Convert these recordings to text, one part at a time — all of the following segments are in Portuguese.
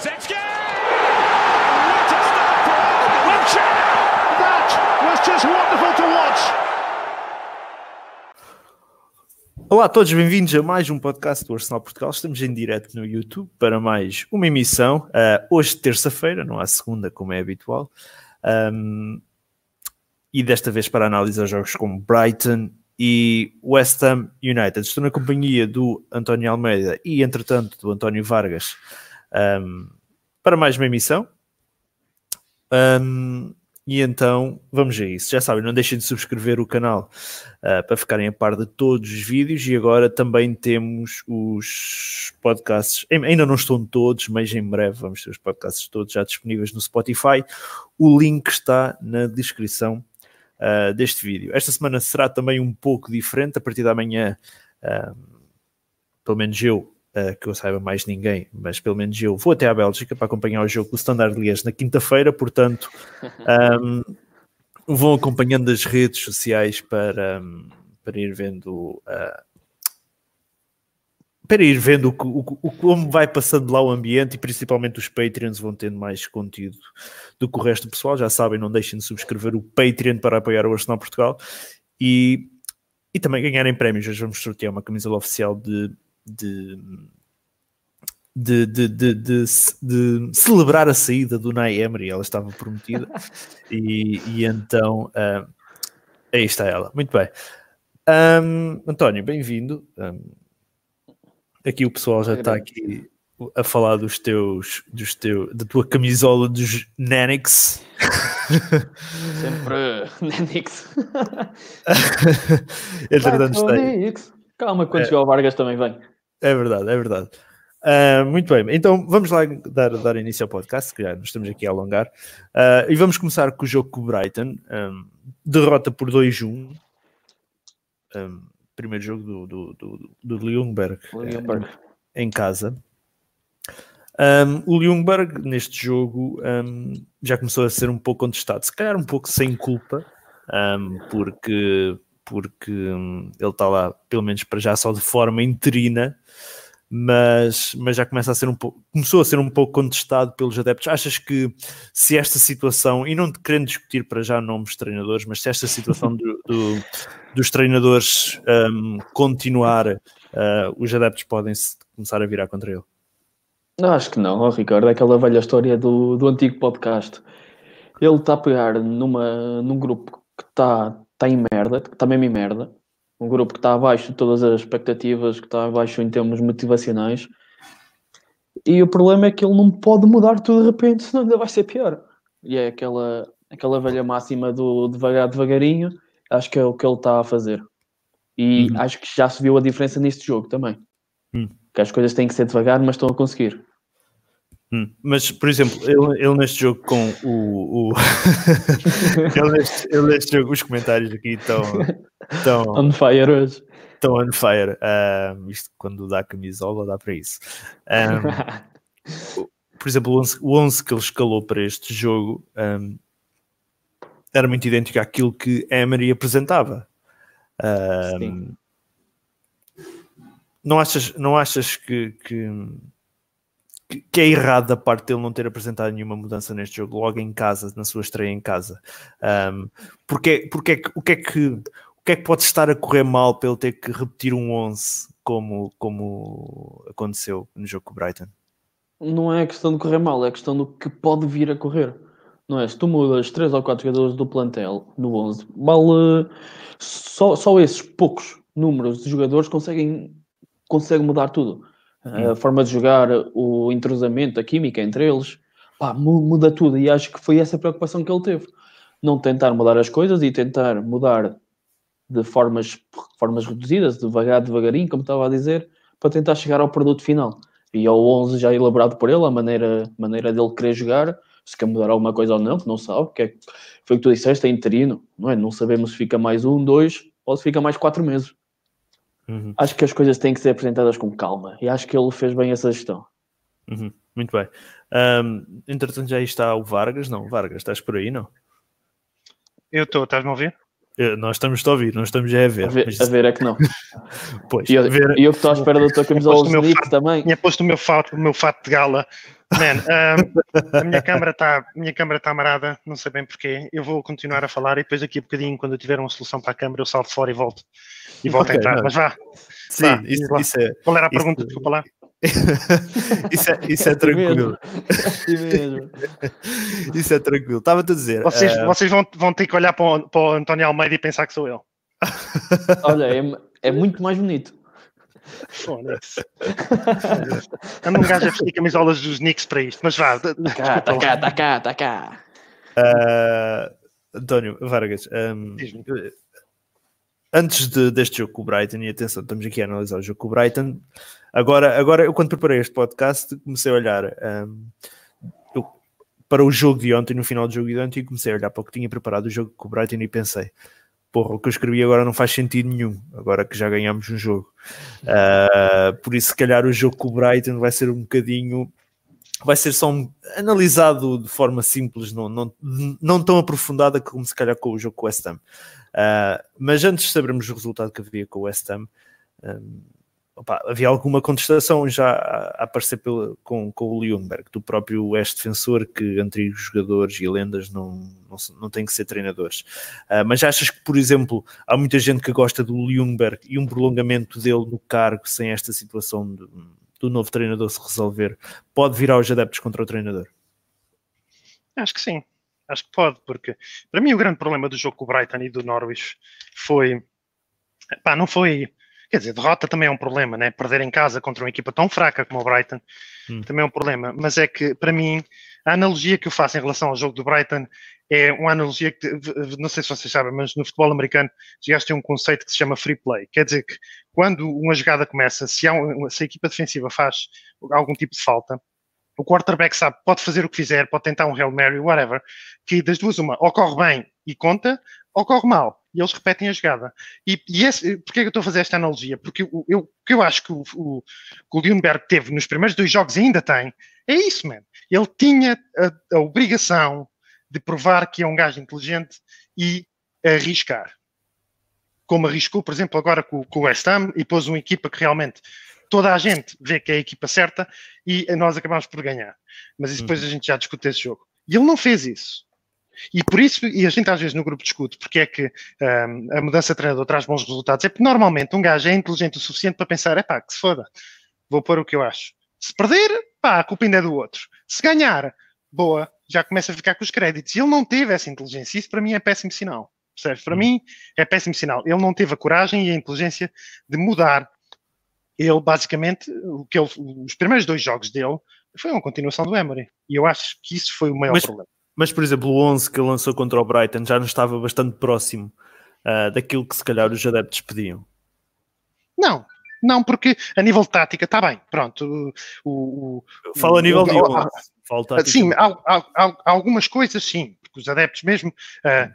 Kulusevski! What a start for! That was just wonderful to watch. Olá a todos, bem-vindos a mais um podcast do Arsenal Portugal. Estamos em direto no YouTube para mais uma emissão. Uh, hoje, terça-feira, não há segunda, como é habitual. Um, e desta vez para analisar jogos como Brighton e West Ham United. Estou na companhia do António Almeida e, entretanto, do António Vargas um, para mais uma emissão. Um, e então vamos a isso. Já sabem, não deixem de subscrever o canal uh, para ficarem a par de todos os vídeos. E agora também temos os podcasts, ainda não estão todos, mas em breve vamos ter os podcasts todos já disponíveis no Spotify. O link está na descrição uh, deste vídeo. Esta semana será também um pouco diferente. A partir da manhã, uh, pelo menos eu Uh, que eu saiba mais ninguém, mas pelo menos eu vou até à Bélgica para acompanhar o jogo do Standard Liège na quinta-feira, portanto um, vão acompanhando as redes sociais para, um, para ir vendo uh, para ir vendo o, o, o, como vai passando lá o ambiente e principalmente os Patreons vão tendo mais conteúdo do que o resto do pessoal. Já sabem, não deixem de subscrever o Patreon para apoiar o Arsenal Portugal e, e também ganharem prémios. Hoje vamos sortear uma camisola oficial de de, de, de, de, de, celebrar a saída do Nay Emery, ela estava prometida, e, e, então uh, aí está ela. Muito bem. Um, António, bem-vindo. Um, aqui o pessoal já está aqui a falar dos teus, dos teus, da tua camisola dos Nanix. Sempre Nanix. Entretanto, Calma, quando é. chegar o Vargas também vem. É verdade, é verdade. Uh, muito bem, então vamos lá dar, dar início ao podcast, que já nos estamos aqui a alongar. Uh, e vamos começar com o jogo com o Brighton. Um, derrota por 2-1. Um, primeiro jogo do, do, do, do Ljungberg, Ljungberg. em casa. Um, o Ljungberg, neste jogo, já começou a ser um pouco contestado, se calhar um pouco sem culpa, porque porque hum, ele está lá, pelo menos para já, só de forma interina, mas, mas já começa a ser um pouco, começou a ser um pouco contestado pelos adeptos. Achas que se esta situação, e não querendo discutir para já nomes de treinadores, mas se esta situação do, do, dos treinadores um, continuar, uh, os adeptos podem começar a virar contra ele? Não, acho que não, oh, Ricardo, é aquela velha história do, do antigo podcast. Ele está a pegar numa, num grupo que está está em merda, está mesmo em merda. Um grupo que está abaixo de todas as expectativas, que está abaixo em termos motivacionais. E o problema é que ele não pode mudar tudo de repente, senão ainda vai ser pior. E é aquela, aquela velha máxima do devagar, devagarinho. Acho que é o que ele está a fazer. E uhum. acho que já se viu a diferença neste jogo também. Uhum. Que as coisas têm que ser devagar, mas estão a conseguir. Hum, mas, por exemplo, ele, ele, neste jogo com o. o... ele, neste, ele, neste, jogo, os comentários aqui estão. estão on fire hoje. Estão on fire. Uh, isto quando dá camisola dá para isso. Um, por exemplo, o 11, o 11 que ele escalou para este jogo um, era muito idêntico àquilo que Emery apresentava. Um, não achas, não achas que, que que, é errado da parte dele não ter apresentado nenhuma mudança neste jogo, logo em casa, na sua estreia em casa. Um, porque, porque o, que é que, o que é que pode estar a correr mal para ele ter que repetir um 11 como, como aconteceu no jogo com o Brighton? Não é questão de correr mal, é questão do que pode vir a correr. Não é? Se tu mudas 3 ou 4 jogadores do plantel no 11, mal, só, só esses poucos números de jogadores conseguem, conseguem mudar tudo a forma de jogar, o entrosamento, a química entre eles, pá, muda tudo. E acho que foi essa preocupação que ele teve. Não tentar mudar as coisas e tentar mudar de formas, formas reduzidas, devagar, devagarinho, como estava a dizer, para tentar chegar ao produto final. E ao 11 já elaborado por ele, a maneira, maneira dele querer jogar, se quer mudar alguma coisa ou não, que não sabe, que é, foi o que tu disseste, é interino, não é? Não sabemos se fica mais um, dois, ou se fica mais quatro meses. Uhum. Acho que as coisas têm que ser apresentadas com calma e acho que ele fez bem essa gestão. Uhum. Muito bem. Um, entretanto, já está o Vargas. Não, Vargas, estás por aí, não? Eu estou, estás-me a ouvir? Eh, Nós estamos a ouvir, não estamos a ver. A ver, mas a ver é que não. Pois, E eu, ver- e eu que estou à espera da tua camisola o meu fato. também. Tinha posto o meu fato, o meu fato de gala. Man, ahm, a minha câmara está está amarada, não sei bem porquê. Eu vou continuar a falar e depois daqui a bocadinho, quando eu tiver uma solução para a câmara, eu salto fora e volto. E volto Ok, a entrar. não. Mas vá, Sim, Vá, isso, isso é, qual era a Isso- pergunta? Desculpa lá. isso é, isso é tranquilo. Sim mesmo. Isso é tranquilo. Estava-te a dizer. Vocês, eh, vocês vão, vão ter que olhar para o, para o António Almeida e pensar que sou eu. Olha, é, é muito mais bonito. Foda-se. Anda um gajo a vestir camisolas dos Knicks para isto, mas vá. de- Tá cá, tá lá. cá, tá cá, tá cá. eh, António Vargas, ehm, Diz-me. antes de- deste jogo com o Brighton, e atenção, estamos aqui a analisar o jogo com o Brighton. Agora, agora eu, quando preparei este podcast, comecei a olhar ehm, eu- para o jogo de ontem, no final do jogo de ontem, e comecei a olhar para o que tinha preparado o jogo com o Brighton e pensei. Porra, o que eu escrevi agora não faz sentido nenhum, agora que já ganhamos um jogo. Ah, por isso, se calhar, o jogo com o Brighton vai ser um bocadinho. Vai ser só um- analisado de forma simples, não, não, não tão aprofundada como se calhar com o jogo com o West Ham. Ah, mas antes de sabermos o resultado que havia com o West Ham, um, opa, havia alguma contestação já a, aparecer com, com o Ljungberg, do próprio ex-defensor, que antigos jogadores e lendas não, não, não têm que ser treinadores. Ah, mas achas que, por exemplo, há muita gente que gosta do Ljungberg e um prolongamento dele no cargo sem esta situação de- do novo treinador se resolver, pode virar os adeptos contra o treinador? Acho que sim. Acho que pode, porque para mim o grande problema do jogo com o Brighton e do Norwich foi. Pá, não foi. Quer dizer, derrota também é um problema, né? Perder em casa contra uma equipa tão fraca como o Brighton Hum. também é um problema. Mas é que, para mim, a analogia que eu faço em relação ao jogo do Brighton é uma analogia que, não sei se vocês sabem, mas no futebol americano já tem um conceito que se chama free play. Quer dizer que quando uma jogada começa, se, um- se a equipa defensiva faz algum tipo de falta, o quarterback sabe, pode fazer o que fizer, pode tentar um Hail Mary, whatever, que das duas uma, ou corre bem e conta, ou corre mal. E eles repetem a jogada. E, e esse, porquê é que eu estou a fazer esta analogia? Porque o eu, que eu acho que o, o, que o Lundberg teve nos primeiros dois jogos e ainda tem, é isso, man. Ele tinha a, a obrigação de provar que é um gajo inteligente e arriscar. Como arriscou, por exemplo, agora com, com o West Ham e pôs uma equipa que realmente toda a gente vê que é a equipa certa e nós acabamos por ganhar. Mas isso depois a gente já discute esse jogo. E ele não fez isso. E por isso, e a gente às vezes no grupo discute porque é que um, a mudança de treinador traz bons resultados, é porque normalmente um gajo é inteligente o suficiente para pensar, é pá, que se foda, vou pôr o que eu acho. Se perder, pá, a culpa ainda é do outro. Se ganhar, boa, já começa a ficar com os créditos. E ele não teve essa inteligência, isso para mim é péssimo sinal. Percebes? Para mim é péssimo sinal. Ele não teve a coragem e a inteligência de mudar. Ele, basicamente, o que ele, os primeiros dois jogos dele foi uma continuação do Emery. E eu acho que isso foi o maior Mas- problema. Mas, por exemplo, o 11 que ele lançou contra o Brighton já não estava bastante próximo ah, daquilo que se calhar os adeptos pediam. Não, não, porque a nível de tática está bem. Pronto, o, o, Fala a nível de o- 11. Falta Ah, Sim, há, há- há- algumas coisas, sim, porque os adeptos mesmo, ah,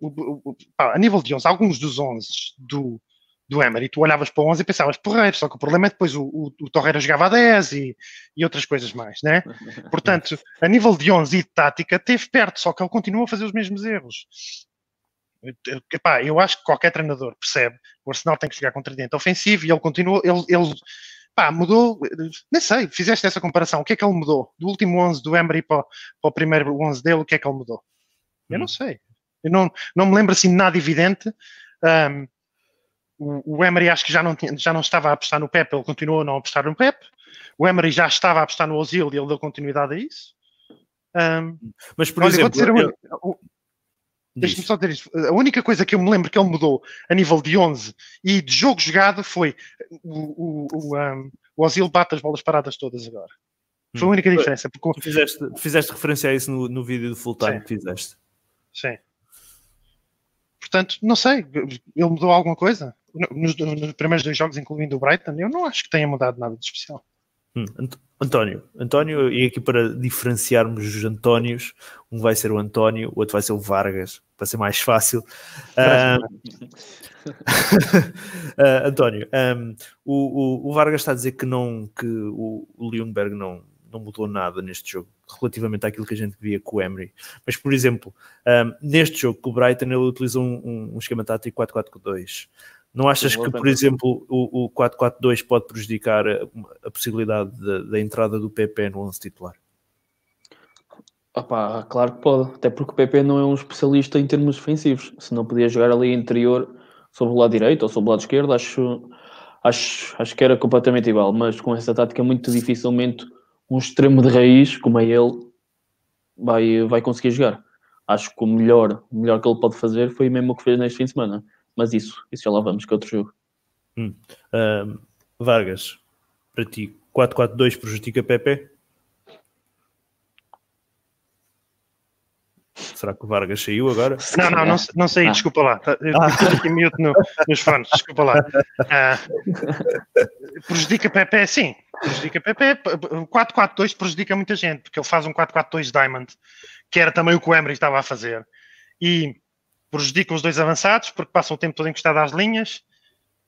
o- a nível de 11, alguns dos 11 do, do Emery, tu olhavas para o 11 e pensavas, porreiro, só que o problema é depois o, o, o Torreira jogava a 10 e, e outras coisas mais, né? Portanto, a nível de 11 e de tática, teve perto, só que ele continua a fazer os mesmos erros. Eu- Epá, eu acho que qualquer treinador percebe o Arsenal tem que jogar com tridente ofensivo e ele continua, ele, ele pá, mudou, nem sei, fizeste essa comparação, o que é que ele mudou? Do último 11 do Emery para, o- para o primeiro 11 dele, o que é que ele mudou? Eu Hum. não sei. Eu não, não me lembro assim de nada evidente. Um, o, o Emery acho que já não, tinha, já não estava a apostar no Pep, ele continuou a não apostar no Pep. O Emery já estava a apostar no Ozil e ele deu continuidade a isso. Um, Mas, por olha, exemplo, eu-. Deixa-me só dizer isto. A única coisa que eu me lembro que ele mudou a nível de 11 e de jogo jogado foi o, o, o, um, o Ozil bate as bolas paradas todas agora. Foi a Hum. única diferença. Porque, Tu fizeste, fizeste referência a isso no, no vídeo do full time Sim. que fizeste. sim. Portanto, não sei. Ele mudou alguma coisa? Nos, nos primeiros dois jogos, incluindo o Brighton, eu não acho que tenha mudado nada de especial. Hum, Ant- António, António, e aqui para diferenciarmos os Antónios, um vai ser o António, o outro vai ser o Vargas, para ser mais fácil. Ah, ah, António, ahm, o, o- o Vargas está a dizer que não, que o, o Ljungberg não, não mudou nada neste jogo relativamente àquilo que a gente via com o Emery. Mas, por exemplo, um, neste jogo com o Brighton, ele utilizou um, um esquema tático 4-4-2. Não achas que, por exemplo, o, o 4-4-2 pode prejudicar a, a possibilidade da entrada do PP no 11 titular? Opa, claro que pode, até porque o PP não é um especialista em termos defensivos. Se não podia jogar ali interior sobre o lado direito ou sobre o lado esquerdo, acho, acho, acho que era completamente igual. Mas com essa tática, muito dificilmente um extremo de raiz, como é ele, vai, vai conseguir jogar. Acho que o melhor, o melhor que ele pode fazer foi mesmo o que fez neste fim de semana. Mas isso, isso já lá vamos, que é outro jogo. Hum. Uh, Vargas, para ti, 4-4-2 prejudica PP? Será que o Vargas saiu agora? Não, não, não, não saí, ah. desculpa lá. Eu ah. aqui mute no, nos fones, desculpa lá. Ah, prejudica Pepe, sim. Prejudica Pepe. 4-4-2 prejudica muita gente, porque ele faz um 4-4-2 Diamond, que era também o que o Emery estava a fazer. E prejudica os dois avançados, porque passam o tempo todo encostado às linhas.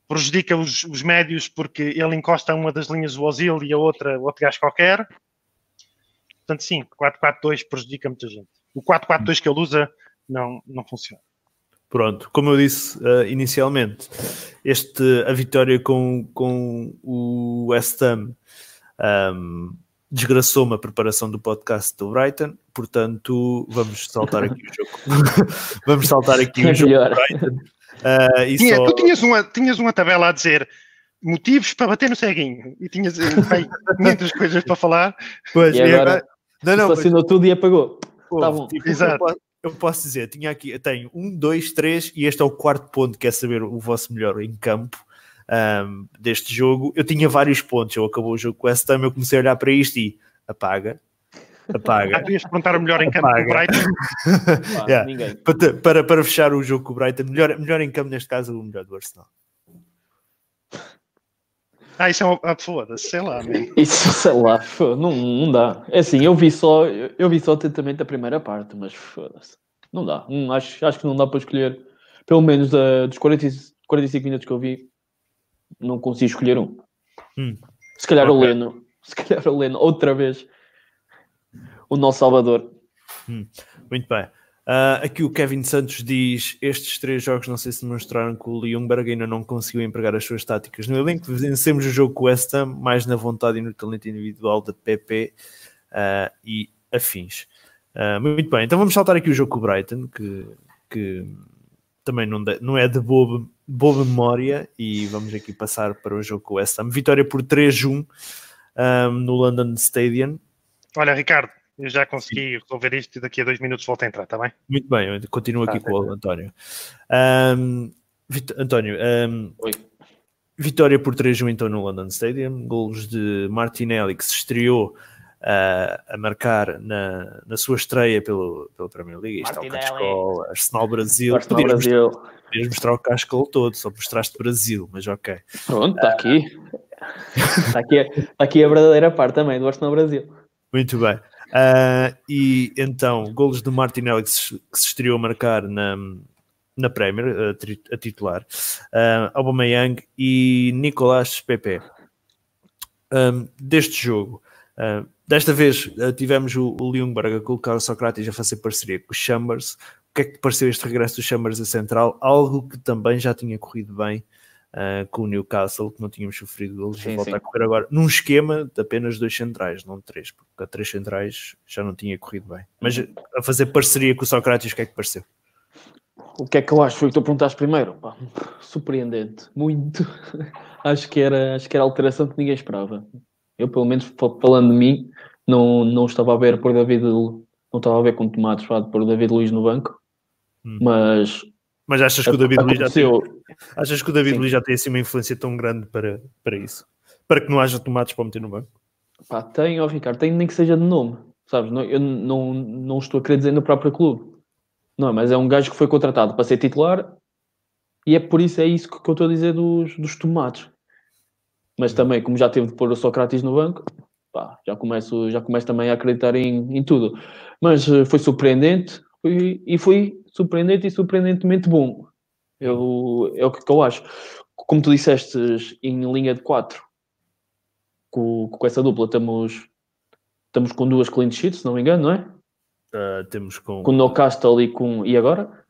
Prejudica os, os médios, porque ele encosta uma das linhas do Ozil e a outra, o outro gajo qualquer. Portanto, sim, 4-4-2 prejudica muita gente o 4-4-2 que ele usa não, não funciona. Pronto, como eu disse uh, inicialmente, este, a vitória com, com o West Ham um, desgraçou-me a preparação do podcast do Brighton, portanto vamos saltar aqui o jogo. vamos saltar aqui o jogo do Brighton. Uh, Tinha, só... Tu tinhas uma, tinhas uma tabela a dizer motivos para bater no ceguinho e tinhas bem, muitas coisas para falar. Pois, e agora, não, não, assinou tudo e apagou. Pô, tá bom. Tipo, Exato. Eu posso, eu posso dizer, tinha aqui, tenho um, dois, três, e este é o quarto ponto, que é saber o vosso melhor em campo. Um, deste jogo, eu tinha vários pontos. Eu acabou o jogo com esse time, eu comecei a olhar para isto e apaga, apaga. Ah, devias perguntar o melhor em campo apaga. com o Brighton. yeah. para, para, para, fechar o jogo com o Brighton, melhor, melhor em campo, neste caso, o melhor do Arsenal. Ah, isso é uma. Ah, foda-se, sei lá, man. Isso, sei lá, não, não dá. É assim, eu vi só, eu vi só atentamente a primeira parte, mas foda-se. Não dá. Hum, acho, acho que não dá para escolher, pelo menos da, dos 40, 45 minutos que eu vi, não consigo escolher um. Hum. Se calhar okay. o Leno, se calhar o Leno, outra vez, o nosso Salvador. Hum. Muito bem. Uh, aqui o Kevin Santos diz: Estes três jogos não sei se demonstraram que o Ljungberg ainda não conseguiu empregar as suas táticas no elenco. Vencemos o jogo com o West Ham, mais na vontade e no talento individual da PP uh, e afins. Uh, muito bem, então vamos saltar aqui o jogo com o Brighton, que, que também não, de, não é de boa, boa memória, e vamos aqui passar para o jogo com o West Ham. Vitória por 3-1 um, no London Stadium. Olha, Ricardo, eu já consegui resolver isto e daqui a dois minutos volto a entrar, está bem? Muito bem, eu continuo aqui tá, com o António. Um, António, um, Oi. vitória por 3-1 então no London Stadium, golos de Martinelli que se estreou uh, a marcar na, na sua estreia pelo, pela Premier League. Isto é o Cascol, Arsenal Brasil. Arsenal Brasil. Mostrar, podias mostrar o Cascol todo, só mostraste Brasil, mas ok. Pronto, está uh, aqui. Está aqui, tá aqui a verdadeira parte também do Arsenal Brasil. Muito bem. Uh, e então, golos de Martinelli que se, que se estreou a marcar na, na Premier, a, a titular, uh, Aubameyang e Nicolás Pepe. Um, deste jogo, uh, desta vez uh, tivemos o, o Ljungberg a colocar o Socrates a fazer parceria com o Chambers. O que é que te pareceu este regresso do Chambers a central? Algo que também já tinha corrido bem uh, com o Newcastle, que não tínhamos sofrido golos, e volta a correr agora num esquema de apenas dois centrais, não três, porque a três centrais já não tinha corrido bem. Mas a fazer parceria com o Socrates, o que é que pareceu? O que é que eu acho? Foi o que tu perguntaste primeiro. Pá, surpreendente, muito. acho, que era, acho que era a alteração que ninguém esperava. Eu, pelo menos, falando de mim, não, não estava a ver por David, não estava a ver com tomates por David Luiz no banco, hum. mas mas achas que o David Luiz já tem, achas que o David Luiz já tem assim uma influência tão grande para, para isso? Para que não haja tomates para meter no banco? Pá, tem, ó Ricardo, tem nem que seja de nome, sabes? Não, eu não, não estou a querer dizer no próprio clube. Não, mas é um gajo que foi contratado para ser titular e é por isso é isso que, que eu estou a dizer dos, dos tomates. Mas também, como já teve de pôr o Sócrates no banco, pá, já começo, já começo também a acreditar em, em tudo. Mas eh, foi surpreendente foi, e foi surpreendente e surpreendentemente bom. Eu, é o que eu acho. Como tu disseste, em linha de 4, com, com essa dupla, estamos, estamos com duas clean sheets, se não me engano, não é? Uh, temos com. Com o Newcastle e com. E agora?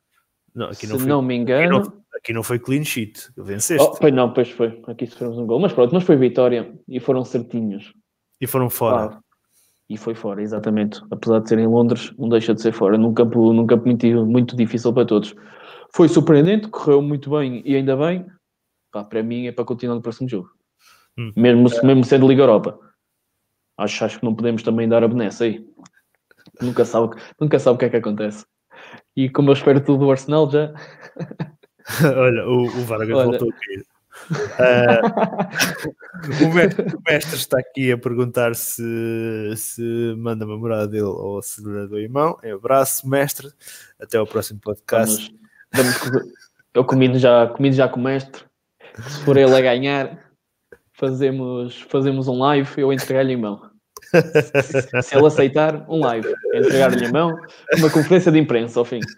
Não, aqui se não, foi, não me aqui, engano. não, aqui não foi clean sheet. Venceste. Oh, pois não, pois foi. Aqui sofremos um gol. Mas pronto, mas foi vitória e foram certinhos. E foram fora. Ah, e foi fora, exatamente. Apesar de ser em Londres, não deixa de ser fora. Num campo, num campo muito, muito difícil para todos. Foi surpreendente, correu muito bem e ainda bem. Pá, para mim é para continuar no próximo jogo. Hum. Mesmo, mesmo sendo Liga Europa. Acho, acho que não podemos também dar a benesse aí. Nunca sabe, nunca sabe o que é que acontece. E como eu espero tudo do Arsenal já. Olha, o, o Vargas Olha. voltou a cair. Ah, o, mestre, o mestre está aqui a perguntar se, se manda uma morada dele ou se lhe do irmão. É abraço, mestre. Até ao próximo podcast. Vamos, vamos, eu comigo já, comigo já com o mestre. Se for ele a ganhar, fazemos, fazemos um live, eu entregar-lhe em mão. Se, ele aceitar, um live. Entregar-lhe em mão, uma conferência de imprensa ao fim.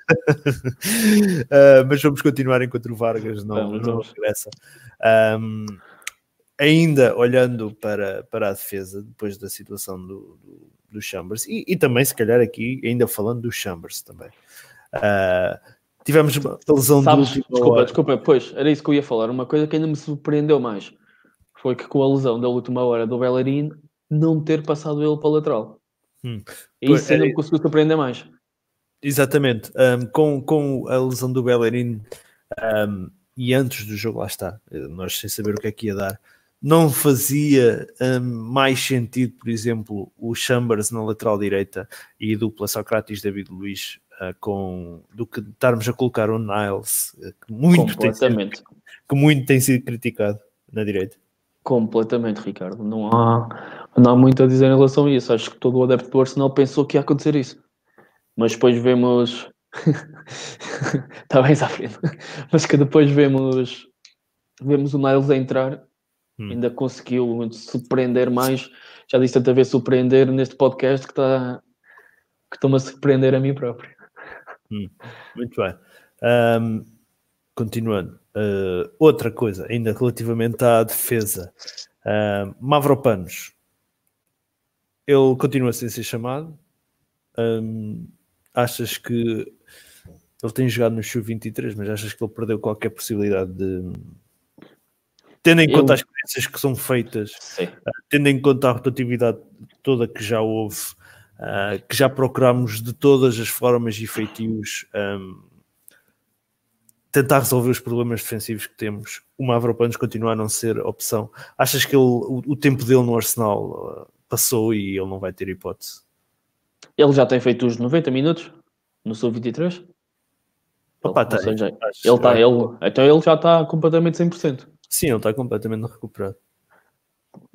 Ah, mas vamos continuar enquanto o Vargas não, Vamos, não vamos. regressa. Ahm, ainda olhando para, para a defesa, depois da situação do, do, do Chambers, e, e também, se calhar, aqui, ainda falando do Chambers também. Ah, tivemos uma lesão Sabes, última desculpa, hora. desculpa, pois, era isso que eu ia falar. Uma coisa que ainda me surpreendeu mais foi que com a lesão da última hora do Bellerin, não ter passado ele para a lateral. Hum. E isso ainda era- me conseguiu surpreender mais. Exatamente. Um, com, com a lesão do Bellerin um, e antes do jogo, lá está, nós sem saber o que é que ia dar, não fazia um, mais sentido, por exemplo, o Chambers na lateral direita e dupla Socrates David Luiz uh, com, do que estarmos a colocar o Niles, eh, que muito, tem sido, que muito tem sido criticado na direita. Completamente, Ricardo. Não há, não há muito a dizer em relação a isso. Acho que todo o adepto do Arsenal pensou que ia acontecer isso. Mas depois vemos. Está bem à frente. Mas que depois vemos. Vemos o Niles a entrar. Hum. Ainda conseguiu surpreender mais. Já disse tanta vez surpreender neste podcast que está. Que estou-me a surpreender a mim próprio. Muito bem. Um, continuando. Uh, outra coisa, ainda relativamente à defesa. Uh, Mavropanos. Ele continua sem ser chamado. Um, achas que ele tem jogado no Sub-23, mas achas que ele perdeu qualquer possibilidade de. Tendo em Eu- conta as experiências que são feitas, Sim. tendo em conta a rotatividade toda que já houve, ah, que já procurámos de todas as formas e feitios ahm, tentar resolver os problemas defensivos que temos, o Mavropanos continua a não ser opção. Achas que ele, o, o tempo dele no Arsenal ah, passou e ele não vai ter hipótese? Ele já tem feito os 90 minutos no Sub-23. Opa, Ou tem. seja, Acho- ele está, ele, então ele já está completamente 100%. Sim, ele está completamente recuperado.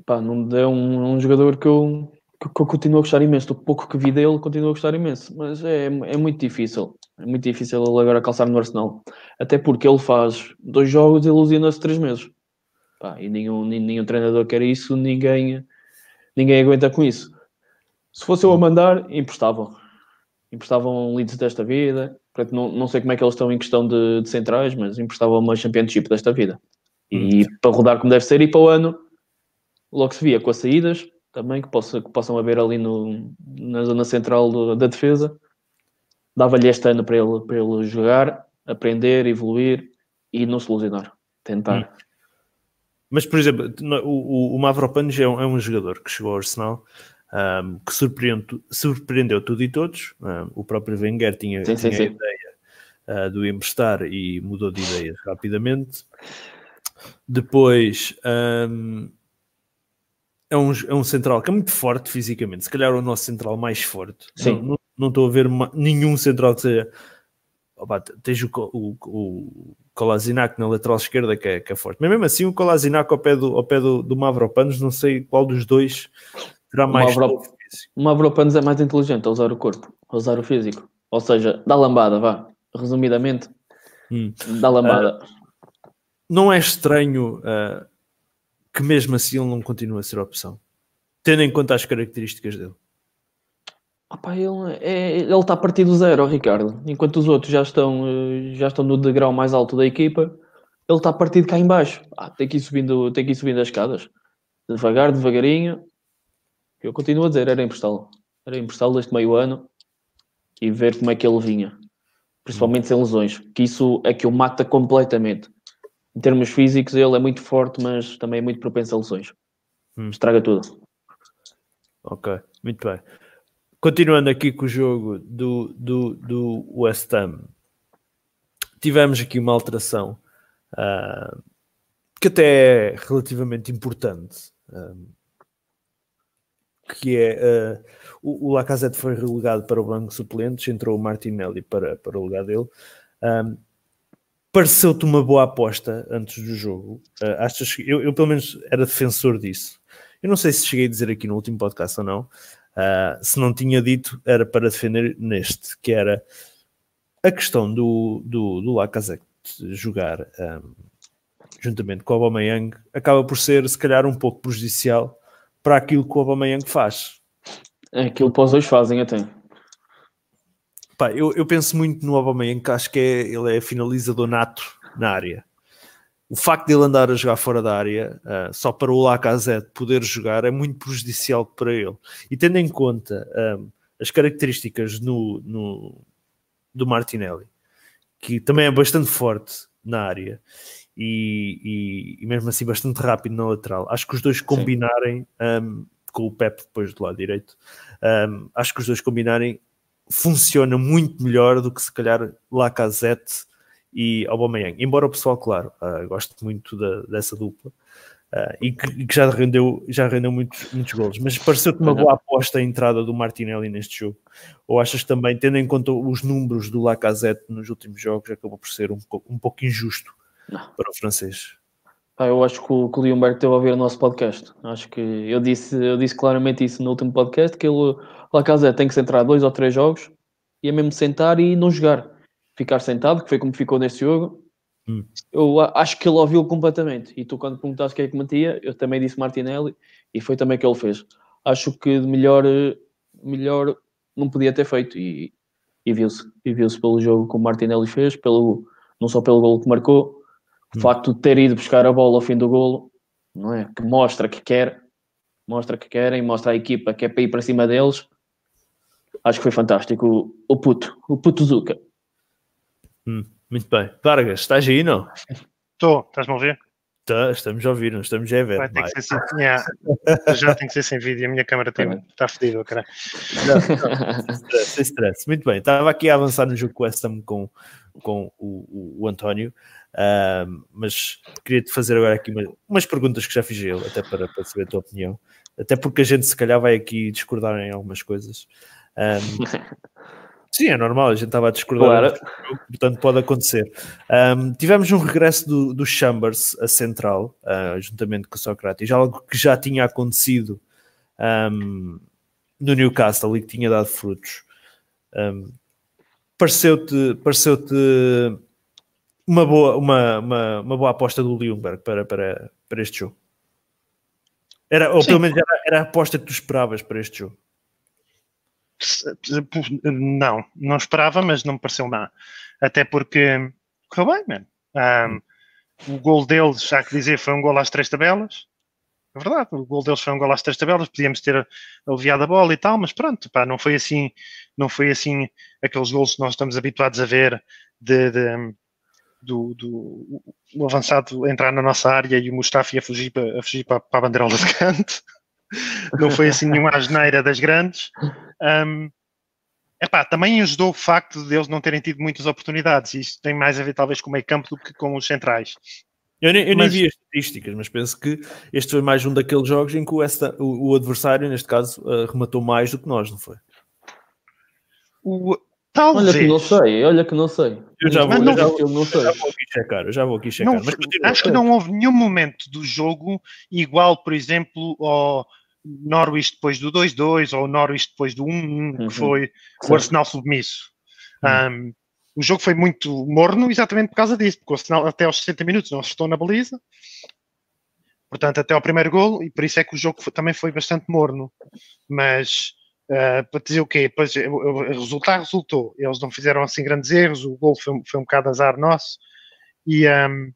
Pá, não é um, um jogador que eu, que, que eu continuo a gostar imenso. Do pouco que vi dele, continuo a gostar imenso. Mas é, é muito difícil. É muito difícil ele agora calçar no Arsenal. Até porque ele faz dois jogos e ilusiona-se três meses. Pá, e nenhum, nenhum treinador quer isso, ninguém, ninguém aguenta com isso. Se fosse eu a mandar, emprestavam. Emprestavam leads desta vida. Portanto, não, não sei como é que eles estão em questão de, de centrais, mas emprestavam uma championship desta vida. E para rodar como deve ser, e para o ano, logo se via com as saídas, também que, possa, que possam haver ali no, na zona central do- da defesa. Dava-lhe este ano para ele, para ele jogar, aprender, evoluir e não se ilusionar. Tentar. Mas, por exemplo, o, o, Mavropanos é um, é um jogador que chegou ao Arsenal ahm, que surpreende, surpreendeu tudo e todos. Ahm, o próprio Wenger tinha, Sim, sim, tinha a sim. ideia ah, do emprestar e mudou de ideias rapidamente. Depois é, um, é um central que é muito forte fisicamente, se calhar é o nosso central mais forte. Sim. Não, não, não estou a ver nenhum central que seja. Opa, tens o, o, o Kolasinac na lateral esquerda que é, que é forte, mas mesmo assim o Kolasinac ao pé do, ao pé do, do Mavropanos, não sei qual dos dois terá O mais Mavro- físico. O Mavropanos é mais inteligente a usar o corpo, a usar o físico. Ou seja, dá lambada, vá. Resumidamente, Hum. dá lambada. Não é estranho ah, que mesmo assim ele não continue a ser opção, tendo em conta as características dele. Ah pá, ele é- ele está a partir do zero, ó, Ricardo. Enquanto os outros já estão, eh, já estão no degrau mais alto da equipa, ele está a partir de cá em baixo. Ah, tem que ir subindo, tem que ir subindo as escadas. Devagar, devagarinho. Eu continuo a dizer, era emprestá-lo. Era emprestá-lo este meio ano e ver como é que ele vinha. Principalmente sem lesões. Que isso é que o mata completamente. Em termos físicos, ele é muito forte, mas também é muito propenso a lesões. Hum. Estraga tudo. Ok, muito bem. Continuando aqui com o jogo do, do, do West Ham, tivemos aqui uma alteração ah, que até é relativamente importante, ah, que é ah, o, o Lacazette foi relegado para o banco suplentes, entrou o Martinelli para, para o lugar dele. Ah, Pareceu-te uma boa aposta antes do jogo? Ah, achas que eu, eu, pelo menos, era defensor disso. Eu não sei se cheguei a dizer aqui no último podcast ou não. Ah, se não tinha dito, era para defender neste, que era a questão do, do, do Lacazette jogar um, juntamente com o Aubameyang acaba por ser, se calhar, um pouco prejudicial para aquilo que o Aubameyang faz. É aquilo que os dois fazem até. Pá, eu, eu penso muito no Aubameyang, que acho que é, ele é finalizador nato na área. O facto de ele andar a jogar fora da área, uh, só para o Lacazette poder jogar, é muito prejudicial para ele. E tendo em conta um, as características no, no, do Martinelli, que também é bastante forte na área e, e, e mesmo assim bastante rápido na lateral, acho que os dois combinarem um, com o Pep depois do lado direito, um, acho que os dois combinarem funciona muito melhor do que se calhar Lacazette e Aubameyang. Embora o pessoal, claro, uh, goste muito da, dessa dupla uh, e, que, que, já rendeu, já rendeu muitos, muitos golos. Mas pareceu-te uma boa aposta a entrada do Martinelli neste jogo? Ou achas também, tendo em conta os números do Lacazette nos últimos jogos, acabou por ser um, um pouco injusto Não. para o francês? Ah, eu acho que o, que o Leonberg esteve a ouvir o nosso podcast. Acho que eu disse, eu disse claramente isso no último podcast, que ele, o Lacazette tem que centrar dois ou três jogos e é mesmo sentar e não jogar. Ficar sentado, que foi como ficou nesse jogo. Hum. Eu acho que ele ouviu completamente. E tu, quando perguntaste quem é que mantia, eu também disse Martinelli e foi também que ele fez. Acho que de melhor, melhor não podia ter feito e, e viu-se. E viu-se pelo jogo que o Martinelli fez, pelo, não só pelo golo que marcou, o hum. facto de ter ido buscar a bola ao fim do golo, não é? Que mostra que quer, mostra que querem, mostra a equipa que é para ir para cima deles. Acho que foi fantástico. O, o puto, o puto Zuka. Hum, muito bem. Vargas, estás aí, não? Estou, estás-me a ouvir? Tá, estamos a ouvir, não estamos a ver. Vai ter que ser sem, yeah, já tem que ser sem vídeo, a minha câmera está fedida, caralho. Sem stress, muito bem. Estava aqui a avançar no jogo West Ham com, com o, o, o António, uh, mas queria-te fazer agora aqui umas, umas, perguntas que já fiz ele, até para, para, saber a tua opinião. Até porque a gente se calhar vai aqui discordar em algumas coisas. Um, Sim, é normal, a gente estava a discordar, claro. portanto pode acontecer. Um, tivemos um regresso do, do Chambers a central, uh, juntamente com o Socrates, algo que já tinha acontecido um, no Newcastle e que tinha dado frutos. Um, pareceu-te pareceu uma boa, uma, uma, uma, boa aposta do Ljungberg para, para, para este jogo? Era, ou Sim. pelo menos era, era a aposta que tu esperavas para este jogo? Não, não esperava, mas não me pareceu má. Até porque correu bem, mano. Um, o gol deles, já que dizer, foi um gol às três tabelas. É verdade, o gol deles foi um gol às três tabelas, podíamos ter aliviado a bola e tal, mas pronto, pá, não foi assim, não foi assim aqueles gols que nós estamos habituados a ver de, de do, do o avançado entrar na nossa área e o Mustafi a fugir, a fugir para, para a bandeirola de canto. Não foi assim nenhuma asneira das grandes. Um, epá, também ajudou o facto de eles não terem tido muitas oportunidades. Isto tem mais a ver, talvez, com o meio campo do que com os centrais. Eu nem, eu mas, nem vi as estatísticas, mas penso que este foi mais um daqueles jogos em que o, esta, o, o adversário, neste caso, uh, rematou mais do que nós, não foi? O, talvez. Olha que não sei, olha que não sei. Eu já, vou, não, eu já, não sei. já vou aqui checar, eu já vou aqui checar. Não, acho que não houve nenhum momento do jogo igual, por exemplo, ao Norwich depois do 2-2 ou Norwich depois do 1-1, uhum. que foi Sim. o Arsenal submisso. Uhum. Um, o jogo foi muito morno exatamente por causa disso, porque o Arsenal até aos 60 minutos não estou na baliza, portanto até ao primeiro gol, e por isso é que o jogo foi, também foi bastante morno. Mas uh, para dizer o quê? Pois, o, o, resultar resultou, eles não fizeram assim grandes erros, o gol foi, foi um bocado azar nosso, e um,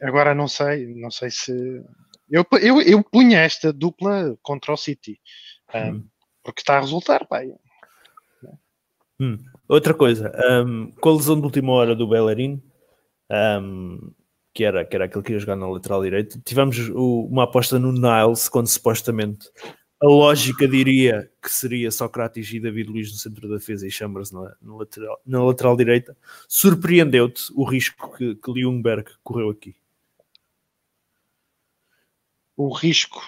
agora não sei, não sei se Eu, eu, eu punha esta dupla contra o City. Um, Hum. Porque está a resultar, pai. Hum. Outra coisa, um, com a lesão de última hora do Bellerin, um, que, era, que era aquele que ia jogar na lateral direita, tivemos o- uma aposta no Niles, quando supostamente a lógica diria que seria Socrates e David Luiz no centro da defesa e Chambers na, na lateral, na lateral direita. Surpreendeu-te o risco que, que Ljungberg correu aqui? O risco.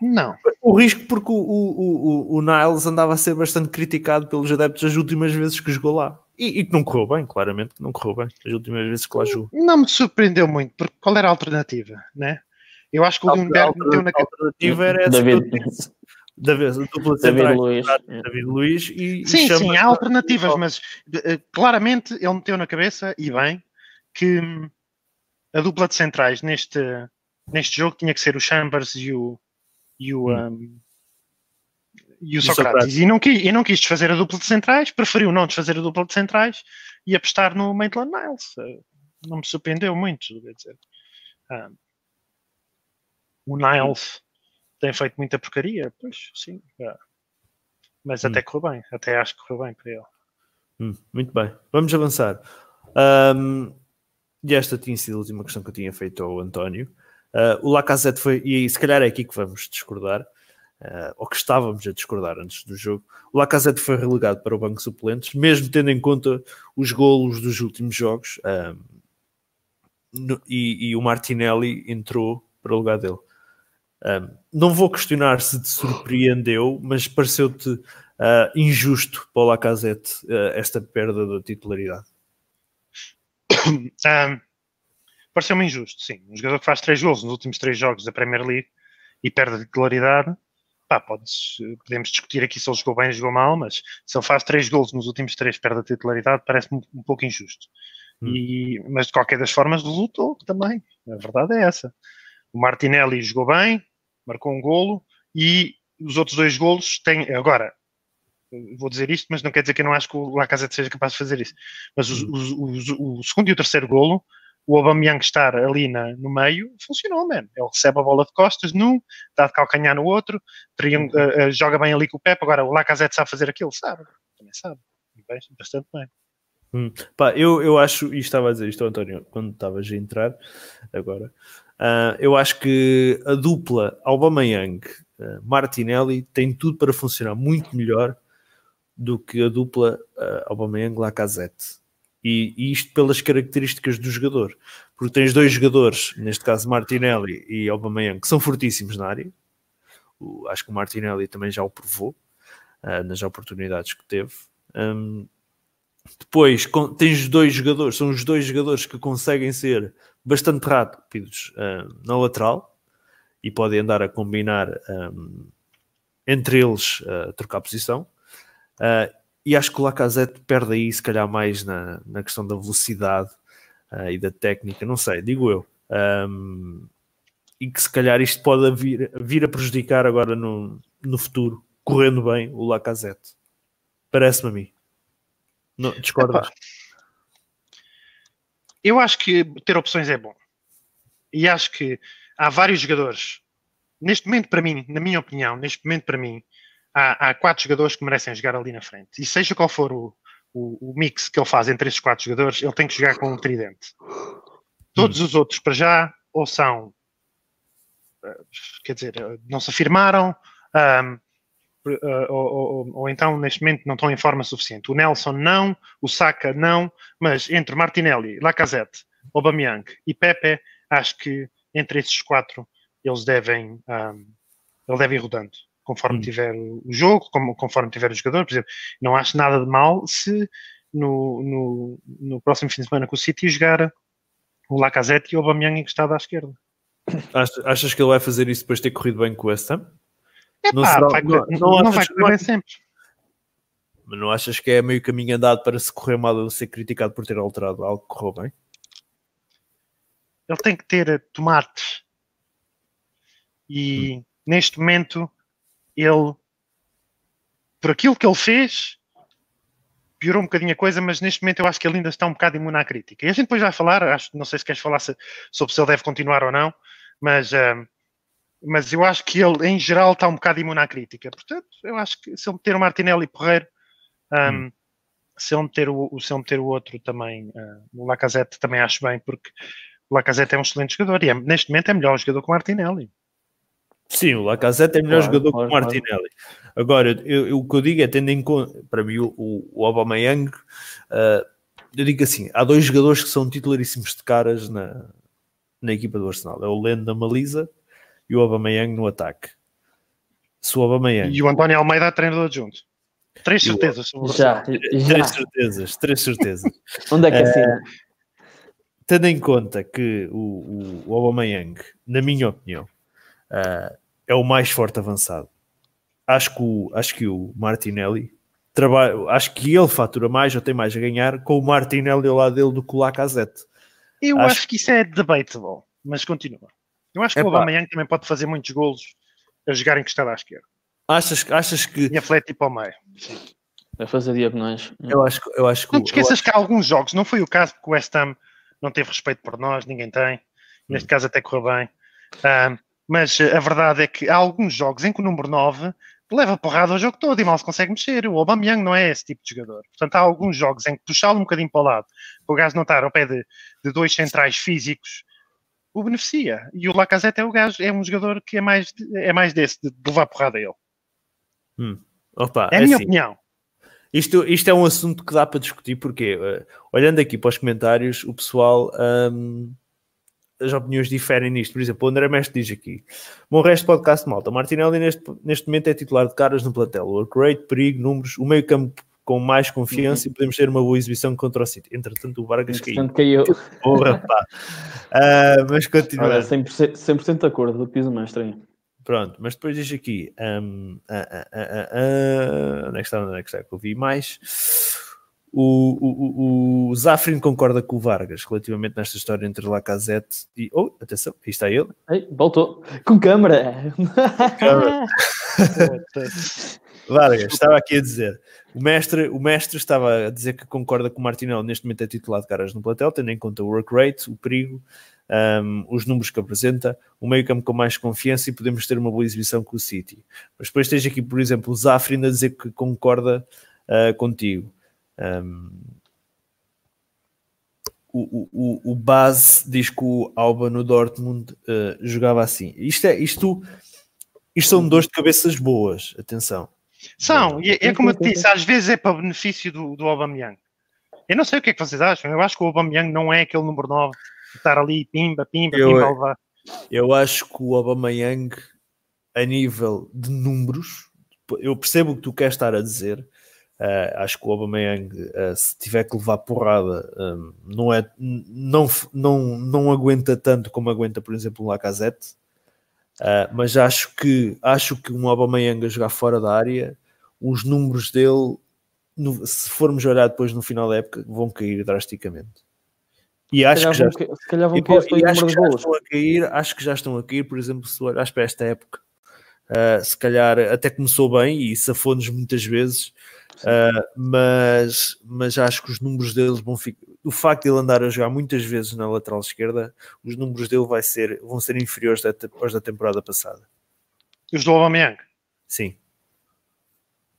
Não. O risco porque o, o, o, o Niles andava a ser bastante criticado pelos adeptos as últimas vezes que jogou lá. E, e que não correu bem, claramente que não correu bem as últimas vezes que lá jogou. Não me surpreendeu muito, porque qual era a alternativa, né? Eu acho que o Lundberg meteu na A alternativa era essa David, da vez, a dupla de David centrais, Luiz. David Luiz e, e Sim, chama- sim, há alternativas, mas eh, claramente ele meteu na cabeça, e bem, que a dupla de centrais neste, neste jogo tinha que ser o Chambers e o, e o, hum, e o Socrates. E, não quis, e não quis desfazer a dupla de centrais, preferiu não desfazer a dupla de centrais e apostar no Maitland Niles. Eh, Não me surpreendeu muito, quer dizer. Ah, o Niles tem feito muita porcaria, pois sim. ah. Mas Hum. até correu bem, até acho que correu bem para ele. Hum, muito bem, vamos avançar. Ahm, e esta tinha sido a última questão que eu tinha feito ao António. Ah, o Lacazette foi, e se calhar é aqui que vamos discordar, ah, ou que estávamos a discordar antes do jogo. O Lacazette foi relegado para o banco suplentes, mesmo tendo em conta os golos dos últimos jogos, ahm, no- e, e o Martinelli entrou para o lugar dele. Ahm, não vou questionar se te surpreendeu, mas pareceu-te ah, injusto para o Lacazette ah, esta perda da titularidade. Ahm, Pareceu-me injusto, sim. Um jogador que faz três gols nos últimos três jogos da Premier League e perde a titularidade, pá, podes, podemos discutir aqui se ele jogou bem ou jogou mal, mas se ele faz três gols nos últimos três perde a titularidade, parece-me um pouco injusto. Hum. E, mas de qualquer das formas resultou também. A verdade é essa. O Martinelli jogou bem, marcou um golo e os outros dois golos têm. Agora, vou dizer isto, mas não quer dizer que eu não acho que o Lacazette seja capaz de fazer isso. Mas os- os- os- o segundo e o terceiro golo, o Aubameyang estar ali na- no meio, funcionou, man. Ele recebe a bola de costas num, dá de calcanhar no outro, eh, eh, joga bem ali com o Pepe. Agora, o Lacazette sabe fazer aquilo, sabe? Também sabe. Bem, Bastante bem. Pá, eu, eu acho, e estava a dizer isto, António, quando estavas a entrar agora, ah, eu acho que a dupla Aubameyang ah, Martinelli tem tudo para funcionar muito melhor do que a dupla ah, Aubameyang Lacazette. E, e isto pelas características do jogador, porque tens dois jogadores, neste caso Martinelli e Aubameyang, que são fortíssimos na área. O- acho que o Martinelli também já o provou ah, nas oportunidades que teve. Hum, depois con- tens dois jogadores, são os dois jogadores que conseguem ser bastante rápidos ah, na lateral e podem andar a combinar ahm, entre eles a trocar posição. Ah, e acho que o Lacazette perde aí, se calhar, mais na, na questão da velocidade ah, e da técnica, não sei, digo eu. Ahm, e que se calhar isto pode vir, vir a prejudicar agora no, no futuro, correndo bem o Lacazette. Parece-me a mim. Não, discordas? Epá. Eu acho que ter opções é bom. E acho que há vários jogadores. Neste momento, para mim, na minha opinião, neste momento, para mim, há, há quatro jogadores que merecem jogar ali na frente. E seja qual for o, o, o mix que ele faz entre esses quatro jogadores, ele tem que jogar com um tridente. Todos os outros, para já, ou são. eh, Quer dizer, eh, não se afirmaram. ahm, eh, ou, ou- ou então, neste momento, não estão em forma suficiente. O Nelson não, o Saka não, mas entre Martinelli, Lacazette, Aubameyang e Pepe, acho que entre esses quatro eles devem, ahm, ele deve ir rodando conforme Hum. tiver o jogo, como- conforme tiver o jogador. Por exemplo, não acho nada de mal se no, no, no próximo fim de semana com o City jogar o Lacazette e o Aubameyang encostado à esquerda. Achas, que ele vai fazer isso depois de ter corrido bem com o West Ham? Não Epá, será- vai não- não não, vai que correr bem sempre. Mas não achas que é meio caminho andado para se correr mal ele ser criticado por ter alterado algo que correu bem? ele tem que ter tomates. E neste momento, ele, por aquilo que ele fez, piorou um bocadinho a coisa, mas neste momento eu acho que ele ainda está um bocado imune à crítica. E a gente depois vai falar, acho, não sei se queres falar se- sobre se ele deve continuar ou não, Mas, um, mas eu acho que ele, em geral, está um bocado imune à crítica. Portanto, eu acho que se ele meter o Martinelli Porreiro, um, hum. se, ele meter o, se ele meter o outro também, uh, o Lacazette, também acho bem, porque o Lacazette é um excelente jogador e é, neste momento é melhor jogador que o Martinelli. Sim, o Lacazette é melhor claro, jogador claro, que o Martinelli. Claro. Agora, eu, eu, o que eu digo é, tendo em conta, para mim, o, o Aubameyang, uh, eu digo assim, há dois jogadores que são titularíssimos de caras na, na equipa do Arsenal. É o Lendo da Malisa e o Aubameyang no ataque. Se o Aubameyang... E o António Almeida é treinador adjunto. Três certezas. Já, já. Três certezas, três certezas. Onde é que é assim? Uh, tendo em conta que o, o, o Aubameyang, na minha opinião, uh, é o mais forte avançado. Acho que o, acho que o Martinelli trabalha, acho que ele fatura mais ou tem mais a ganhar com o Martinelli ao lado dele do que o Lacazette. Eu acho, acho que isso é debatable, mas continua. Eu acho que Epá. o Aubameyang também pode fazer muitos golos a jogar encostado à esquerda. Achas, achas que... E a tipo ao meio. Sim. A fazer diagonais. Eu acho, eu acho que... Não te esqueças acho... que há alguns jogos, não foi o caso porque o West Ham não teve respeito por nós, ninguém tem. Neste hum. caso até correu bem. Um, mas a verdade é que há alguns jogos em que o número 9 leva porrada ao jogo todo e mal se consegue mexer. O Aubameyang não é esse tipo de jogador. Portanto, há alguns jogos em que puxá-lo um bocadinho para o lado, para o gajo não estar ao pé de, de dois centrais físicos, o beneficia. E o Lacazette é o gajo, é um jogador que é mais, é mais desse, de levar porrada a ele. Hum. Opa, é a minha assim, opinião. Isto, isto é um assunto que dá para discutir, porque uh, olhando aqui para os comentários, o pessoal um, as opiniões diferem nisto. Por exemplo, o André Mestre diz aqui: Bom resto podcast malta. Martinelli neste, neste momento é titular de caras no platel. Work rate, perigo, números, o meio campo com mais confiança uhum. e podemos ter uma boa exibição contra o City. Entretanto, o Vargas caiu. caiu. Porra, pá. Uh, mas continua. Olha, 100%, 100 de acordo do piso mestre aí. Pronto, mas depois diz aqui: um, uh, uh, onde é que está? Onde é que está? Que eu vi mais. O, o, o, Zafrin concorda com o Vargas relativamente nesta história entre Lacazette e. Oh, atenção, aí está ele. Ei, voltou. Com câmara. câmara. Vargas, estava aqui a dizer. O mestre, o mestre estava a dizer que concorda com o Martinelli neste momento é titular de caras no platel, tendo em conta o work rate, o perigo, um, os números que apresenta, o meio campo com mais confiança e podemos ter uma boa exibição com o City. Mas depois tens aqui, por exemplo, o Zafrin a dizer que concorda uh, contigo. Um, o, o, o base diz que o Alba no Dortmund uh, jogava assim. Isto, é, isto, isto são dores de cabeças boas, atenção. São, e é, é como eu te disse, às vezes é para benefício do, do Aubameyang. Eu não sei o que é que vocês acham, eu acho que o Aubameyang não é aquele número 9 de estar ali, pimba, pimba, eu, pimba, levar. Eu acho que o Aubameyang, a nível de números, eu percebo o que tu queres estar a dizer, Uh, acho que o Aubameyang, uh, se tiver que levar porrada, um, não, é, não, não, não aguenta tanto como aguenta, por exemplo, o Lacazette. Uh, mas acho que, acho que um Aubameyang a jogar fora da área, os números dele, no, se formos olhar depois no final da época, vão cair drasticamente. E acho que já, se calhar vão cair, e, e acho que já estão a cair, acho que já estão a cair, por exemplo, se olhas para esta época, se calhar até começou bem e safou-nos muitas vezes, Uh, mas, mas acho que os números deles vão ficar. O facto de ele andar a jogar muitas vezes na lateral esquerda, os números dele vai ser, vão ser inferiores aos da temporada passada. E os do Aubameyang? Sim.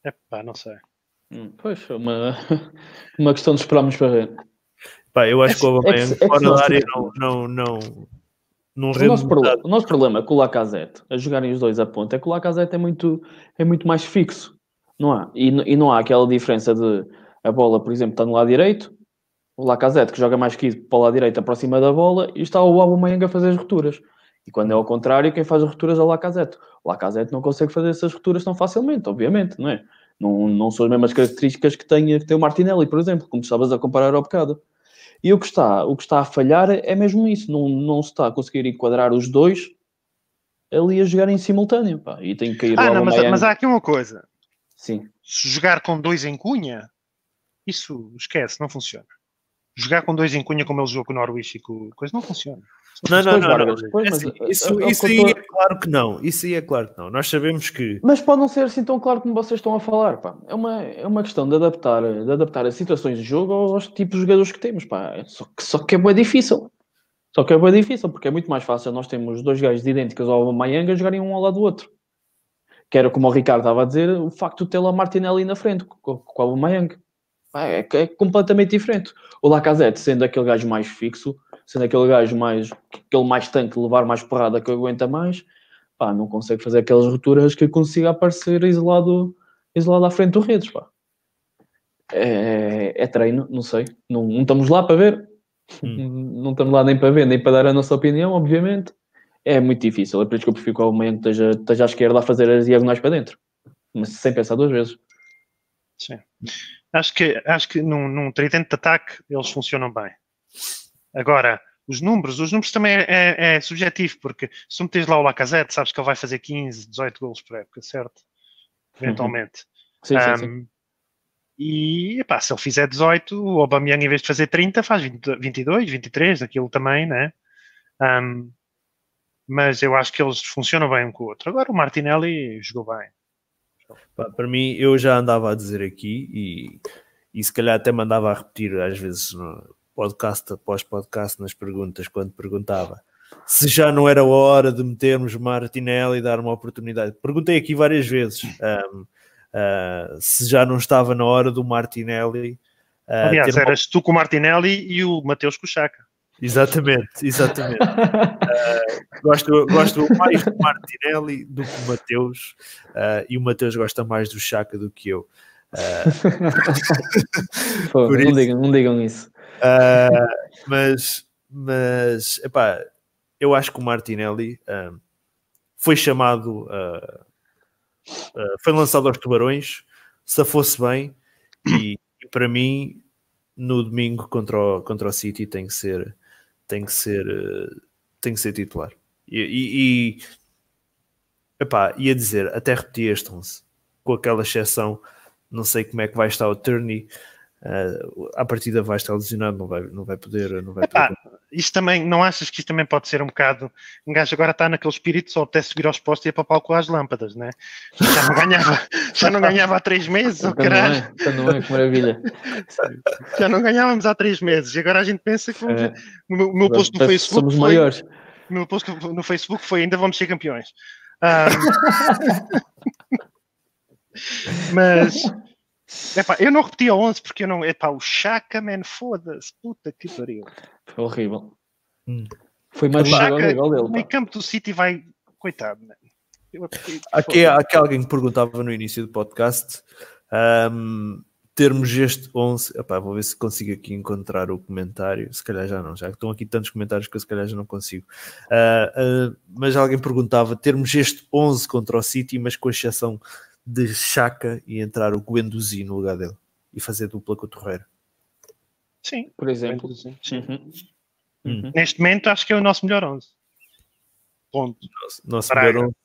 Epá, não sei. Hum, pois, é uma, uma questão de esperarmos para ver. Pá, eu acho é, que o Aubameyang é, é fora da área não, não, não, não o, nosso problema, o nosso problema com o Lacazette, a jogarem os dois a ponta, é que o Lacazette é muito, é muito mais fixo. Não há. E, e não há aquela diferença de a bola, por exemplo, está no lado direito, o Lacazette que joga mais que para o lado direito aproxima da bola e está o Aubameyang a fazer as rupturas. E quando é ao contrário, quem faz as rupturas é o Lacazette. O Lacazette não consegue fazer essas rupturas tão facilmente, obviamente, não é? Não, não são as mesmas características que tem, que tem o Martinelli, por exemplo, como estavas a comparar ao bocado. E o que está, o que está a falhar é mesmo isso, não, não se está a conseguir enquadrar os dois ali a jogar em simultâneo, pá, e tem que cair ah, não, mas, mas, há aqui uma coisa, Sim. Se jogar com dois em cunha, isso esquece, não funciona. Jogar com dois em cunha como ele jogou com o Norwich e com coisa não funciona. Não, não, não, não. Depois, é assim, isso, isso aí é claro que não. Isso aí é claro que não. Nós sabemos que. Mas pode não ser assim tão claro como vocês estão a falar. Pá. É, uma, é uma questão de adaptar, de adaptar as situações de jogo aos tipos de jogadores que temos. Pá. Só, que, só que é bem difícil. Só que é bem difícil, porque é muito mais fácil nós temos dois gajos idênticos ao Aubameyang a jogarem um ao lado do outro. Que era como o Ricardo estava a dizer, o facto de ter lá Martinelli na frente, com, com o Aubameyang. É, é completamente diferente. O Lacazette, sendo aquele gajo mais fixo, sendo aquele gajo mais, aquele mais tanque, levar mais porrada que aguenta mais, pá, não consegue fazer aquelas rupturas que consiga aparecer isolado, isolado à frente do redes, pá. É, é treino, não sei. Não, não estamos lá para ver. Hum. Não estamos lá nem para ver, nem para dar a nossa opinião, obviamente. É muito difícil. É por isso que eu prefiro que o Aubameyang esteja, esteja à esquerda a fazer as diagonais para dentro. Mas sem pensar duas vezes. Sim. Acho que, acho que num, num tridente de ataque eles funcionam bem. Agora, os números, os números também é, é, é subjetivo, porque se tu metes lá o Lacazette, sabes que ele vai fazer 15, 18 golos por época, certo? Eventualmente. Sim, sim, sim. Um, e epá, se ele fizer 18, o Aubameyang em vez de fazer 30 faz 20, 22, 23, aquilo também, né? Um, mas eu acho que eles funcionam bem um com o outro. Agora o Martinelli jogou bem. Para mim, eu já andava a dizer aqui e, e se calhar até mandava a repetir às vezes no podcast após podcast nas perguntas, quando perguntava se já não era a hora de metermos Martinelli e dar uma oportunidade. Perguntei aqui várias vezes um, uh, se já não estava na hora do Martinelli. Uh, Aliás, uma- eras tu com o Martinelli e o Mateus com o Chaka. Exatamente, exatamente. Uh, gosto, gosto mais do Martinelli do que o Mateus uh, e o Mateus gosta mais do Chaka do que eu. Pô, Por não, isso- digam, não digam isso. Uh, mas, mas epá, eu acho que o Martinelli uh, foi chamado, uh, uh, foi lançado aos tubarões, se fosse bem, e, e para mim, no domingo contra o, contra o City, tem que ser, tem que ser, uh, tem que ser titular. E, e, e epá, ia dizer, até repeti este 11, com aquela exceção, não sei como é que vai estar o Turney. Uh, à partida vai estar lesionado, não vai, não vai poder. Não vai Epá, poder. Isto também, não achas que isto também pode ser um bocado. Um gajo agora está naquele espírito só até subir aos postos e ir para o palco às lâmpadas, né? Já não ganhava, já não ganhava há três meses, oh, Então não caralho. é, então não é, que maravilha. Já não ganhávamos há três meses e agora a gente pensa que vamos. É, O meu, o meu post no Facebook. somos foi- maiores. O meu post no Facebook foi ainda vamos ser campeões. Ah, mas epá, eu não repeti a 11 porque eu não. Epá, o Chaka, man, foda-se, puta que pariu. Foi horrível. Hum. Foi mais O um Chaka, igual o dele. meio pá. campo do City vai. Coitado, man. Eu- Aqui, há aqui alguém que perguntava no início do podcast um, termos este 11. Epá, vou ver se consigo aqui encontrar o comentário. Se calhar já não, já que estão aqui tantos comentários que eu se calhar já não consigo. Ah, ah, mas alguém perguntava termos este 11 contra o City, mas com exceção de Chaka e entrar o Guendouzi no lugar dele e fazer dupla com o Torreira. Sim, Por exemplo. sim. Uhum. Hum. Uhum. Neste momento acho que é o nosso melhor 11. Ponto. Nosso, nosso melhor 11.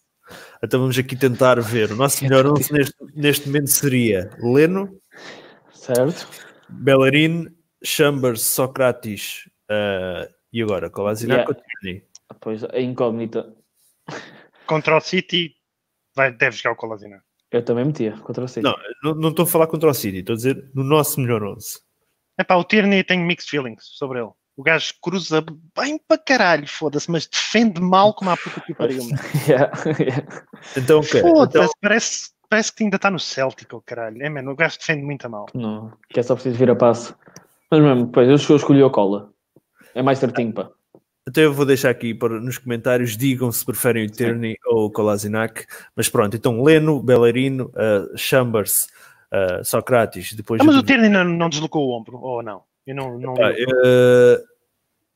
Então vamos aqui tentar ver. O nosso melhor 11 neste, neste momento seria Leno, Certo? Bellerin, Chambers, Socrates ah, e agora Kolasinac Yeah. Tierney? Pois, a incógnita. Contra o City vai, deve jogar o Colasina. Eu também metia contra o City. Não, não, não estou a falar contra o City, estou a dizer no nosso melhor 11. Epá, o Tierney tem mixed feelings sobre ele. O gajo cruza bem para caralho, foda-se, mas defende mal como a puta que pariu. Yeah, yeah. Então, ok. Foda-se, Então, parece, parece que ainda está no Celtic, o caralho. É, mano, o gajo defende muito a mal. Não, que é só preciso vir a passo. Mas mesmo, depois eu escolhi- escolhi o cola. É mais certinho, pá. Então eu vou deixar aqui para, nos comentários, digam se preferem o Tierney ou o Kolasinac. Mas pronto, então Leno, Bellerino, ah, Chambers, ah, Socrates, depois... Ah, mas eu o Tierney não, não deslocou o ombro, ou não? Eu não, não Epá, li. eh,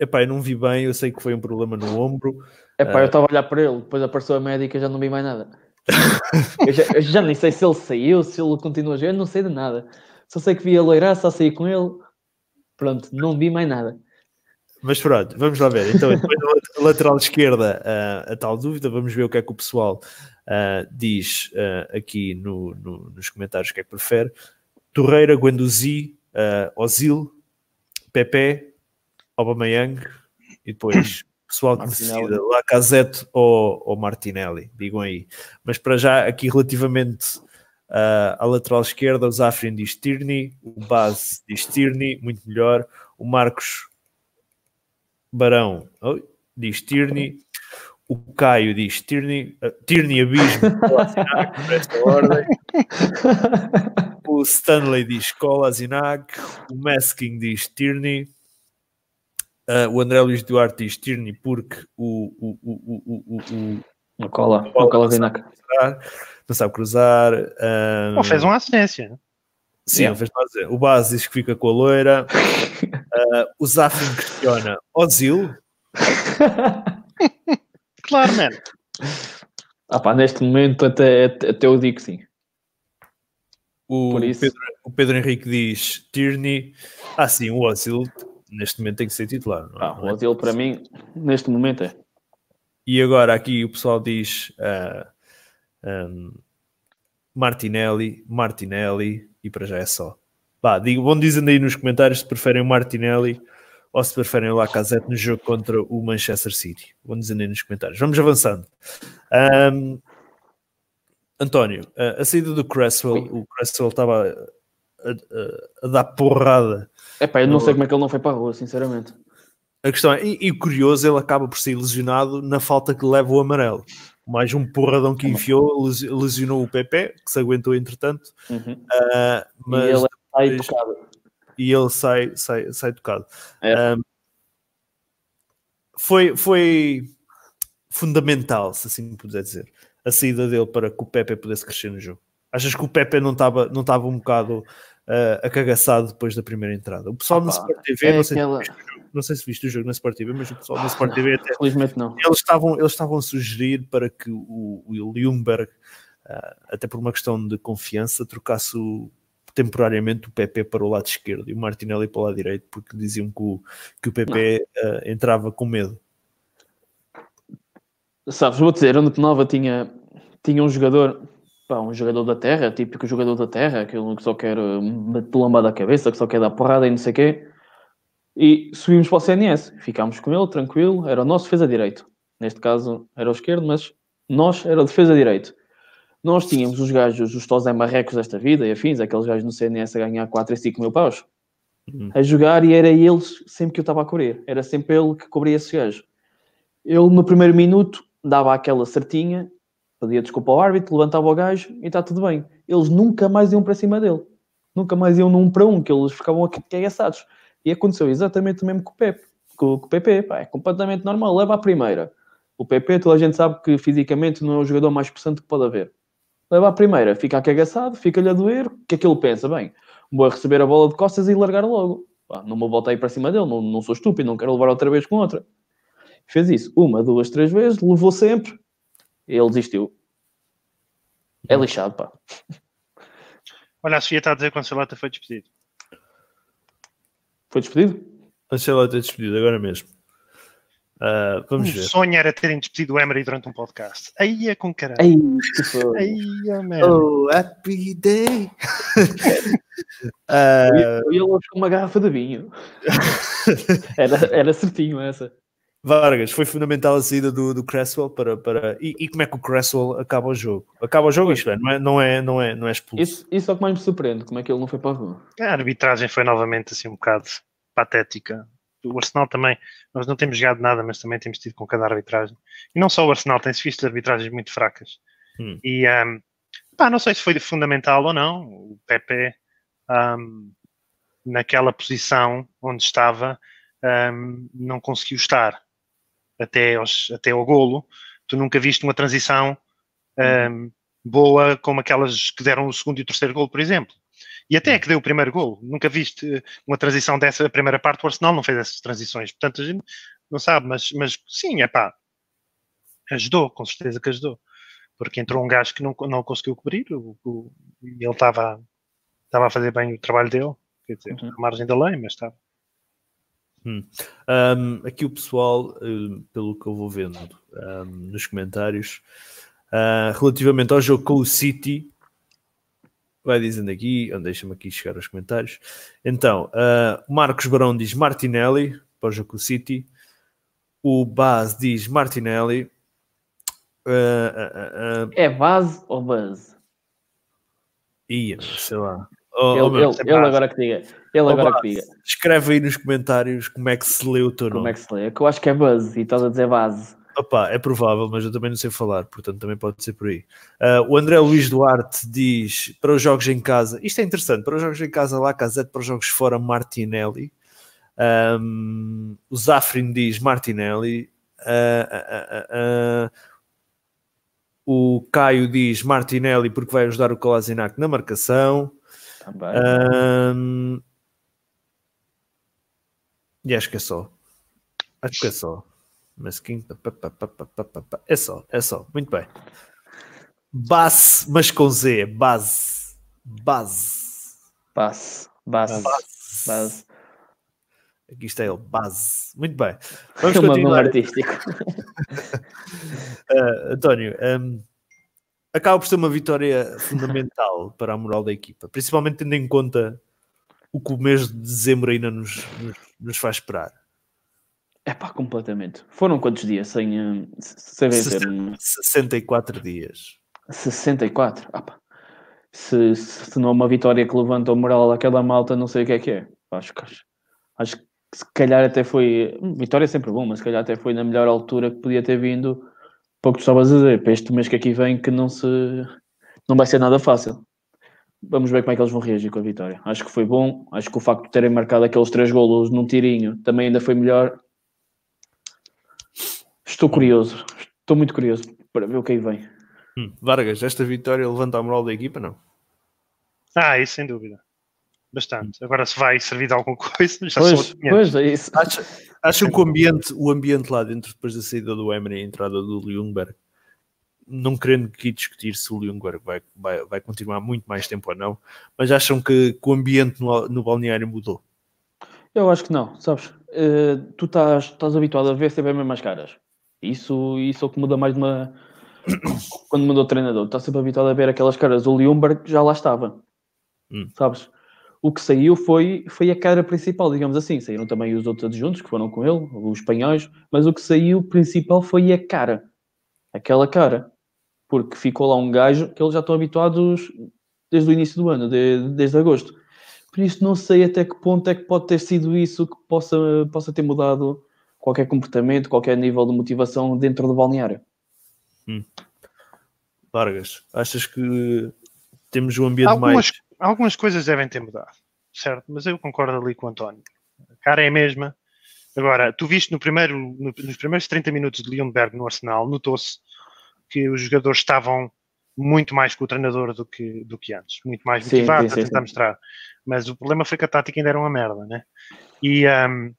epá, eu não vi bem, eu sei que foi um problema no ombro. É pá, eu estava a olhar para ele, depois apareceu a médica já não vi mais nada. eu, já, eu já nem sei se ele saiu, se ele continua a jogar, eu não sei de nada. Só sei que vi a loirar, só saí com ele. Pronto, não vi mais nada. Mas pronto, vamos lá ver. Então, depois da lat- lateral esquerda, ah, a tal dúvida, vamos ver o que é que o pessoal ah, diz ah, aqui no- no- nos comentários o que é que prefere. Torreira, Guendouzi, uh, Ozil, Pepe, Aubameyang e depois pessoal que Martinelli. decida, Lacazette ou, ou Martinelli, digam aí. Mas para já, aqui relativamente à lateral esquerda, o Zafrin diz Tierney, o Baz diz Tierney, muito melhor. O Marcos Barão oh, diz Tierney. O Caio diz Tierney, uh, Tierney Abismo, por esta ordem. O Stanley diz Kolasinac. O Masking diz Tierney. Uh, o André Luís Duarte diz Tierney porque o, o, o, o, o, o, Uma cola, uma cola Zinac. cruzar, não sabe cruzar. Ou fez uma assistência. Sim, Yeah. fazer. O Base diz que fica com a loira. Ah, o Zafin questiona Ozil. Claro, mano. Ah pá, neste momento até, até eu digo que sim. O Por isso- Pedro, o Pedro Henrique diz Tierney. Ah, sim, o Ozil neste momento tem que ser titular. não é? Ah, o Ozil para mim, neste momento é. E agora aqui o pessoal diz ah, ahm, Martinelli, Martinelli e para já é só. Vá, digo, vão dizendo aí nos comentários se preferem o Martinelli ou se preferem o Lacazette no jogo contra o Manchester City. Vão dizendo aí nos comentários. Vamos avançando. Ahm, António, a, a saída do Cresswell, o Cresswell estava a, a- a dar porrada É pá, eu não sei como é que ele não foi para a rua, sinceramente. a questão é, e, e o curioso, ele acaba por ser lesionado na falta que leva o amarelo. Mais um porradão que enfiou, les- lesionou o PP, que se aguentou entretanto, Uhum. ah, mas, e ele aí depois- tocado. e ele sai, sai, sai tocado. É. Ah, foi, foi fundamental, se assim puder dizer, a saída dele para que o Pepe pudesse crescer no jogo. Achas que o Pepe não estava não estava um bocado ah, acagaçado depois da primeira entrada? O pessoal Ah, na Sport TV, é não, sei aquela- se jogo, não sei se viste o jogo na Sport TV, mas o pessoal na Sport TV até Felizmente não. eles estavam, eles estavam a sugerir para que o, o Ljungberg, ah, até por uma questão de confiança, trocasse o- temporariamente o PP para o lado esquerdo e o Martinelli para o lado direito, porque diziam que o, que o PP ah, entrava com medo. Sabes, vou dizer, onde Nova tinha, tinha um jogador, pá, um jogador da terra, típico jogador da terra, aquele que só quer lambada da cabeça, que só quer dar porrada e não sei o quê. E subimos para o CNS, ficámos com ele, tranquilo, era o nosso defesa direito. Neste caso era o esquerdo, mas nós era o defesa direito. Nós tínhamos os gajos, os Tosé Marrecos desta vida e afins, aqueles gajos no CNS a ganhar 4 e 5 mil paus, Hum. a jogar e era eles sempre que eu estava a cobrir. Era sempre ele que cobria esse gajo. Ele no primeiro minuto dava aquela certinha, pedia desculpa ao árbitro, levantava o gajo e está tudo bem. Eles nunca mais iam para cima dele. Nunca mais iam num para um, que eles ficavam cagaçados. E aconteceu exatamente o mesmo com o Pepe. Com, com o Pepe, pá, é completamente normal. Leva a primeira. O Pepe, toda a gente sabe que fisicamente não é o jogador mais possante que pode haver. Leva a primeira, fica acagaçado, fica-lhe a doer. O que é que ele pensa? Bem, vou receber a bola de costas e largar logo. Pá, não me voltei para cima dele, não, não sou estúpido, não quero levar outra vez com outra. Fez isso uma, duas, três vezes, levou sempre. Ele desistiu. É lixado, pá. Olha, a Sofia está a dizer que o Ancelotti foi despedido. Foi despedido? Ancelotti é despedido agora mesmo. Ah, vamos O ver. sonho era terem despedido o Emery durante um podcast. Aí é com caralho. Ai, que foi. Aí, oh, man. Oh, happy day! Ah, E ele com uma garrafa de vinho. Era, era certinho essa. Vargas, foi fundamental a saída do, do Cresswell para. para e, e como é que o Cresswell acaba o jogo? Acaba o jogo, isto é, não é, não é, não é, não é expulso. Isso, isso é o que mais me surpreende, como é que ele não foi para a rua. A arbitragem foi novamente assim um bocado patética. O Arsenal também, nós não temos jogado nada, mas também temos tido com cada arbitragem. E não só o Arsenal, tem-se visto arbitragens muito fracas. Hum. E ahm, pá, não sei se foi fundamental ou não. O Pepe, ahm, naquela posição onde estava, ahm, não conseguiu estar até, aos, até ao golo. Tu nunca viste uma transição ahm, boa como aquelas que deram o segundo e o terceiro golo, por exemplo. E até é que deu o primeiro golo. Nunca viste eh, uma transição dessa primeira parte. O Arsenal não fez essas transições. Portanto, a gente não sabe, mas, mas sim, é pá. Ajudou, com certeza que ajudou. Porque entrou um gajo que não, não conseguiu cobrir o, o- e ele estava estava a fazer bem o trabalho dele. Quer dizer, Uhum. à margem da lei, mas estava. Um, aqui o pessoal, um, pelo que eu vou vendo um, nos comentários, uh, relativamente ao jogo com o City, vai dizendo aqui, deixa-me aqui chegar aos comentários. Então, uh, Marcos Barão diz Martinelli para o jogo com o City, o Baz diz Martinelli. Uh, É base ou base? ia, sei lá. Oh, ele, oh, meu, ele, ele base. agora que diga. Ele oh, agora Baz, que diga. Escreve aí nos comentários como é que se lê o teu Como nome. é que se lê? É que eu acho que é buzz e estás a dizer base. Opa, é provável, mas eu também não sei falar, portanto também pode ser por aí. Ah, o André Luís Duarte diz para os jogos em casa, isto é interessante, para os jogos em casa lá, Casete, para os jogos fora, Martinelli. Ahm, o Zafrin diz Martinelli. Ah, ah. o Caio diz Martinelli porque vai ajudar o Kolasinac na marcação. Também. Ahm, e acho que é só. Acho que é só. Pá, pá. É só, é só. Muito bem. Base, mas com Z. Base. Base. Base. Base. Base. Aqui está ele. Base. Muito bem. Vamos continuar. artístico. Ah, António, ahm, acaba por ser uma vitória fundamental para a moral da equipa, principalmente tendo em conta o que o mês de dezembro ainda nos, nos, nos faz esperar. É pá, completamente. Foram quantos dias sem, eh, sem vencer? 64 dias. 64. Ah, pá. Se, se não é uma vitória que levanta o moral daquela malta, não sei o que é que é. Acho que, acho, que se calhar até foi. hum, Vitória é sempre bom, mas se calhar até foi na melhor altura que podia ter vindo. Pouco tu estavas a dizer, para este mês que aqui vem, que não se. Não vai ser nada fácil. Vamos ver como é que eles vão reagir com a vitória. Acho que foi bom. Acho que o facto de terem marcado aqueles três golos num tirinho também ainda foi melhor. Estou curioso. Estou muito curioso para ver o que aí vem. Hum, Vargas, esta vitória levanta a moral da equipa? Não. Ah, isso sem dúvida. Bastante. Agora se vai servir de alguma coisa, já Pois, 500. pois, é isso. Acham que o ambiente, o ambiente lá dentro, depois da saída do Emery e a entrada do Ljungberg, não querendo aqui discutir se o Ljungberg vai, vai, vai continuar muito mais tempo ou não, mas acham que, que o ambiente no, no balneário mudou? Eu acho que não, sabes? Eh, tu estás, estás habituado a ver sempre as mesmas caras. Isso, isso é o que muda mais de uma. Quando mudou o treinador, estás sempre habituado a ver aquelas caras. O Ljungberg já lá estava, Hum. sabes? O que saiu foi, foi a cara principal, digamos assim. Saíram também os outros adjuntos que foram com ele, os espanhóis, mas o que saiu principal foi a cara. Aquela cara. Porque ficou lá um gajo que eles já estão habituados desde o início do ano, de- desde agosto. Por isso não sei até que ponto é que pode ter sido isso que possa, possa ter mudado qualquer comportamento, qualquer nível de motivação dentro do balneário. Vargas, achas que temos um ambiente Algumas, mais. Algumas coisas devem ter mudado, certo? Mas eu concordo ali com o António. A cara é a mesma. Agora, tu viste no primeiro, no- nos primeiros 30 minutos de Lundberg no Arsenal, notou-se que os jogadores estavam muito mais com o treinador do que, do que antes, muito mais Sim, motivados sim, a tentar mostrar. Mas o problema foi que a tática ainda era uma merda, né? E, ahm,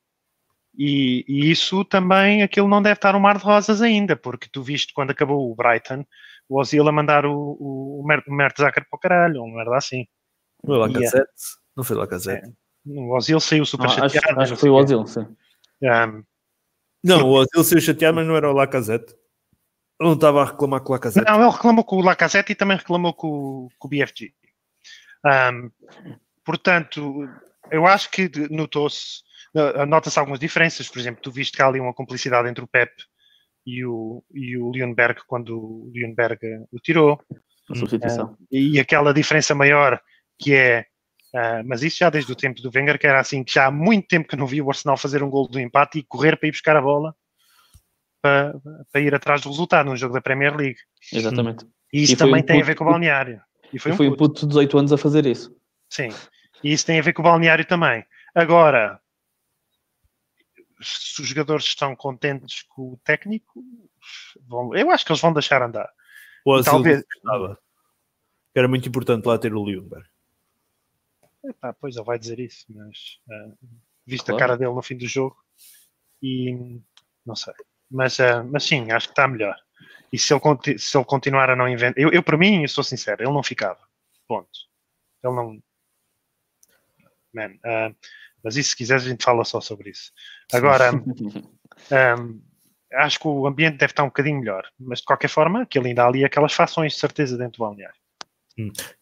e, e isso também, aquilo não deve estar um mar de rosas ainda, porque tu viste quando acabou o Brighton, o Ozil a mandar o, o, o Mertesacker para o caralho, uma merda assim. Foi lá E, Casete? Não foi lá Casete? O Ozil saiu super Ah, acho, chateado. acho não que foi o. Ozil, sim. Um, Não, o Ozil saiu chateado, mas não era o Lacazette. Ele não estava a reclamar com o Lacazette. não, ele reclamou com o Lacazette e também reclamou com, o- com o BFG. Um, portanto, eu acho que notou-se, uh, nota-se algumas diferenças. Por exemplo, tu viste que há ali uma cumplicidade entre o Pep e o, e o Lundberg quando o Lundberg o tirou. A substituição. e aquela diferença maior que é, ah, mas isso já desde o tempo do Wenger, que era assim, que já há muito tempo que não vi o Arsenal fazer um gol do empate e correr para ir buscar a bola para, para ir atrás do resultado num jogo da Premier League. Exatamente. E isso E também um tem a puto- ver com o balneário. E foi E um foi um puto. puto de 18 anos a fazer isso. Sim. E isso tem a ver com o balneário também. Agora, se os jogadores estão contentes com o técnico, vão- eu acho que eles vão deixar andar. O talvez- Era muito importante lá ter o Ljungberg. Epá, pois ele vai dizer isso, mas ah, visto Claro. a cara dele no fim do jogo e não sei. Mas, ah, mas sim, acho que está melhor. E se ele, se ele continuar a não inventar. Eu, eu, para mim, eu sou sincero, ele não ficava. Ponto. Ele não. Man, ah, mas isso, se quiseres, a gente fala só sobre isso. Agora, Ahm, acho que o ambiente deve estar um bocadinho melhor, mas de qualquer forma, que ele ainda há ali aquelas fações de certeza dentro do balneário.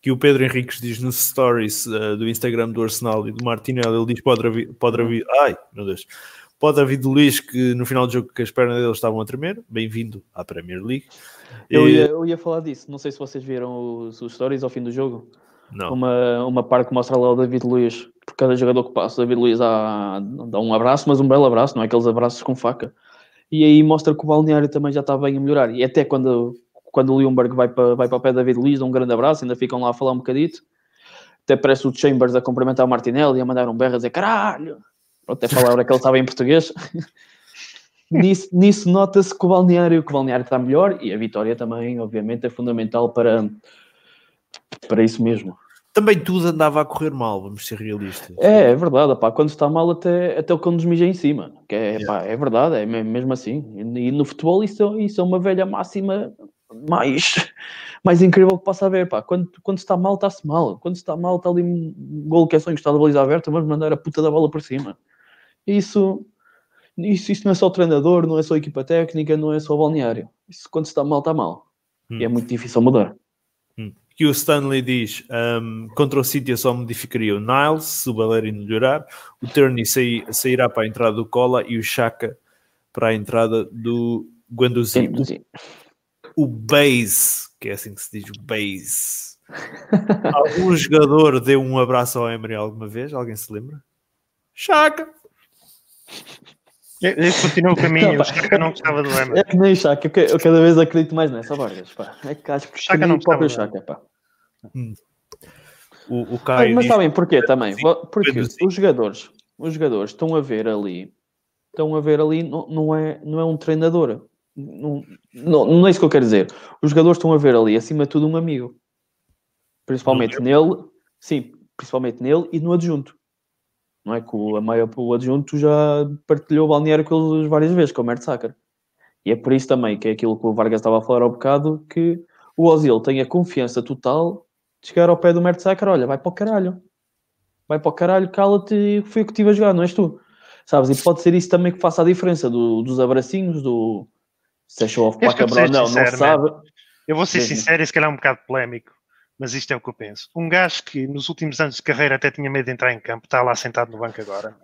Que o Pedro Henriques diz no stories uh, do Instagram do Arsenal e do Martinelli, ele diz pode haver, pode haver, ai meu Deus, pode haver do Luís que no final do jogo que as pernas dele estavam a tremer, bem-vindo à Premier League. Eu ia, eu ia falar disso. Não sei se vocês viram os, os stories ao fim do jogo. Não. uma, uma parte que mostra lá o David Luiz, por cada jogador que passa, o David Luiz dá, dá um abraço, mas um belo abraço, não é aqueles abraços com faca. E aí mostra que o balneário também já está bem a melhorar. E até quando, quando o Leonberg vai para, vai para o pé do David Luiz, um grande abraço, ainda ficam lá a falar um bocadito. Até parece o Chambers a cumprimentar o Martinelli e a mandar um berro a dizer caralho. Até palavra que ele estava em português. nisso nisso nota-se que o balneário, que o balneário está melhor e a vitória também, obviamente, é fundamental para, para isso mesmo. Também tudo andava a correr mal, vamos ser realistas. É, é verdade, pá. quando está mal até, até o cão nos mija em cima. Que é, pá, é verdade, é me- mesmo assim. E, e no futebol isso, isso é uma velha máxima mais, mais incrível que possa haver. Pá. Quando, quando está mal, está-se mal. Quando está mal, está ali um gol que é só encostado a baliza aberta, vamos mandar a puta da bola por cima. Isso, isso, isso não é só o treinador, não é só a equipa técnica, não é só o balneário. Isso quando está mal, está mal. E é muito difícil mudar. Que o Stanley diz: um, contra o City eu só modificaria o Niles se o Ballerino melhorar, o Turney sairá para a entrada do Cola e o Chaka para a entrada do Guanduzi. O Base, que é assim que se diz, o Base. Algum jogador deu um abraço ao Emery alguma vez? Alguém se lembra? Chaka! Eu, eu continuo o caminho, Não, o Chaka não gostava do Emery. É que nem o Chaka, eu, eu cada vez acredito mais nessa, Vargas. Pá. É que acho que, Chaka não o próprio Chaka, pá. O, o Mas, Caio mas sabem porquê também? Porque os jogadores, os jogadores estão a ver ali, estão a ver ali, não, não, é, não é um treinador. Não, não, não é isso que eu quero dizer. Os jogadores estão a ver ali, acima de tudo, um amigo. Principalmente nele, sim, principalmente nele e no adjunto. Não é que o, a maior, o adjunto já partilhou o balneário com eles várias vezes, com o Mertzacker. E é por isso também que é aquilo que o Vargas estava a falar ao bocado, que o Ozil tem a confiança total de chegar ao pé do Mertzacker, olha, vai para o caralho. Vai para o caralho, cala-te, foi o que estive a jogar, não és tu. Sabes? E pode ser isso também que faça a diferença do- dos abracinhos, do se é show off Eu para vou ser Cabral, não, não sincero, sabe. Eu vou ser Mesmo. sincero, e se calhar um bocado polémico, mas isto é o que eu penso. Um gajo que nos últimos anos de carreira até tinha medo de entrar em campo, está lá sentado no banco agora.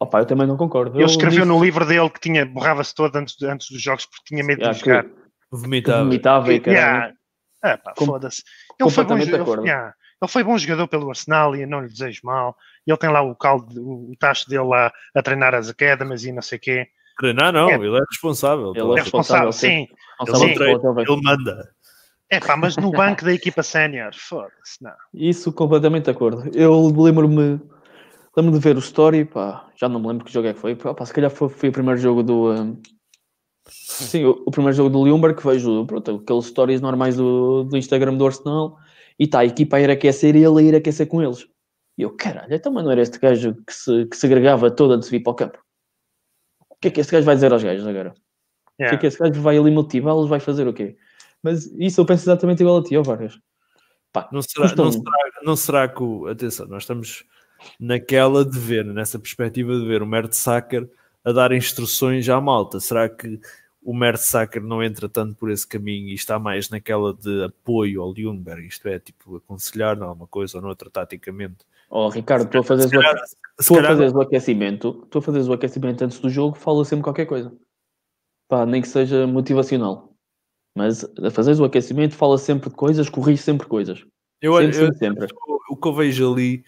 Opa, eu também não concordo. Ele escreveu nisso- no livro dele que tinha borrava-se todo antes, antes dos jogos porque tinha medo Ah, de jogar. que vomitava. vomitava e caralho. Yeah. Ah, pá, Com- foda-se. Ele foi, bom, acordo. yeah. ele foi bom jogador pelo Arsenal e eu não lhe desejo mal. Ele tem lá o caldo, o tacho dele lá a treinar as academies e não sei o quê. Treinar não, É. ele é responsável. Ele É responsável, responsável, sim. Ele treina, ele manda. É pá, mas no banco da equipa sénior, foda-se, não. Isso completamente de acordo. Eu lembro-me lembro de ver o story, pá, já não me lembro que jogo é que foi. Pá, se calhar foi, foi o primeiro jogo do. um, Sim, o, o primeiro jogo do Leonberg que vejo pronto, aqueles stories normais do, do Instagram do Arsenal e está a equipa a ir aquecer e ele a ir aquecer com eles. E eu, caralho, então mas não era este gajo que se, que se agregava todo antes de vir para o campo. O que é que este gajo vai dizer aos gajos agora? O que é que esse gajo vai ali motivá-los? Vai fazer o quê? Mas isso eu penso exatamente igual a ti, ó Vargas. Pá, Não será, não, será, não será que, o- atenção, nós estamos naquela de ver, nessa perspectiva de ver o Mertesacker a dar instruções à malta. Será que o Mertesacker não entra tanto por esse caminho e está mais naquela de apoio ao Ljungberg? Isto é, tipo, aconselhar numa coisa ou noutra taticamente. Ó Ricardo, tu a fazeres Se o, calhar, se tu a fazeres o aquecimento, tu a fazeres o aquecimento antes do jogo, fala sempre qualquer coisa. Pá, nem que seja motivacional. Mas a fazeres o aquecimento, fala sempre de coisas, corrige sempre coisas. eu, sempre, eu- sempre, sempre. o que eu vejo ali,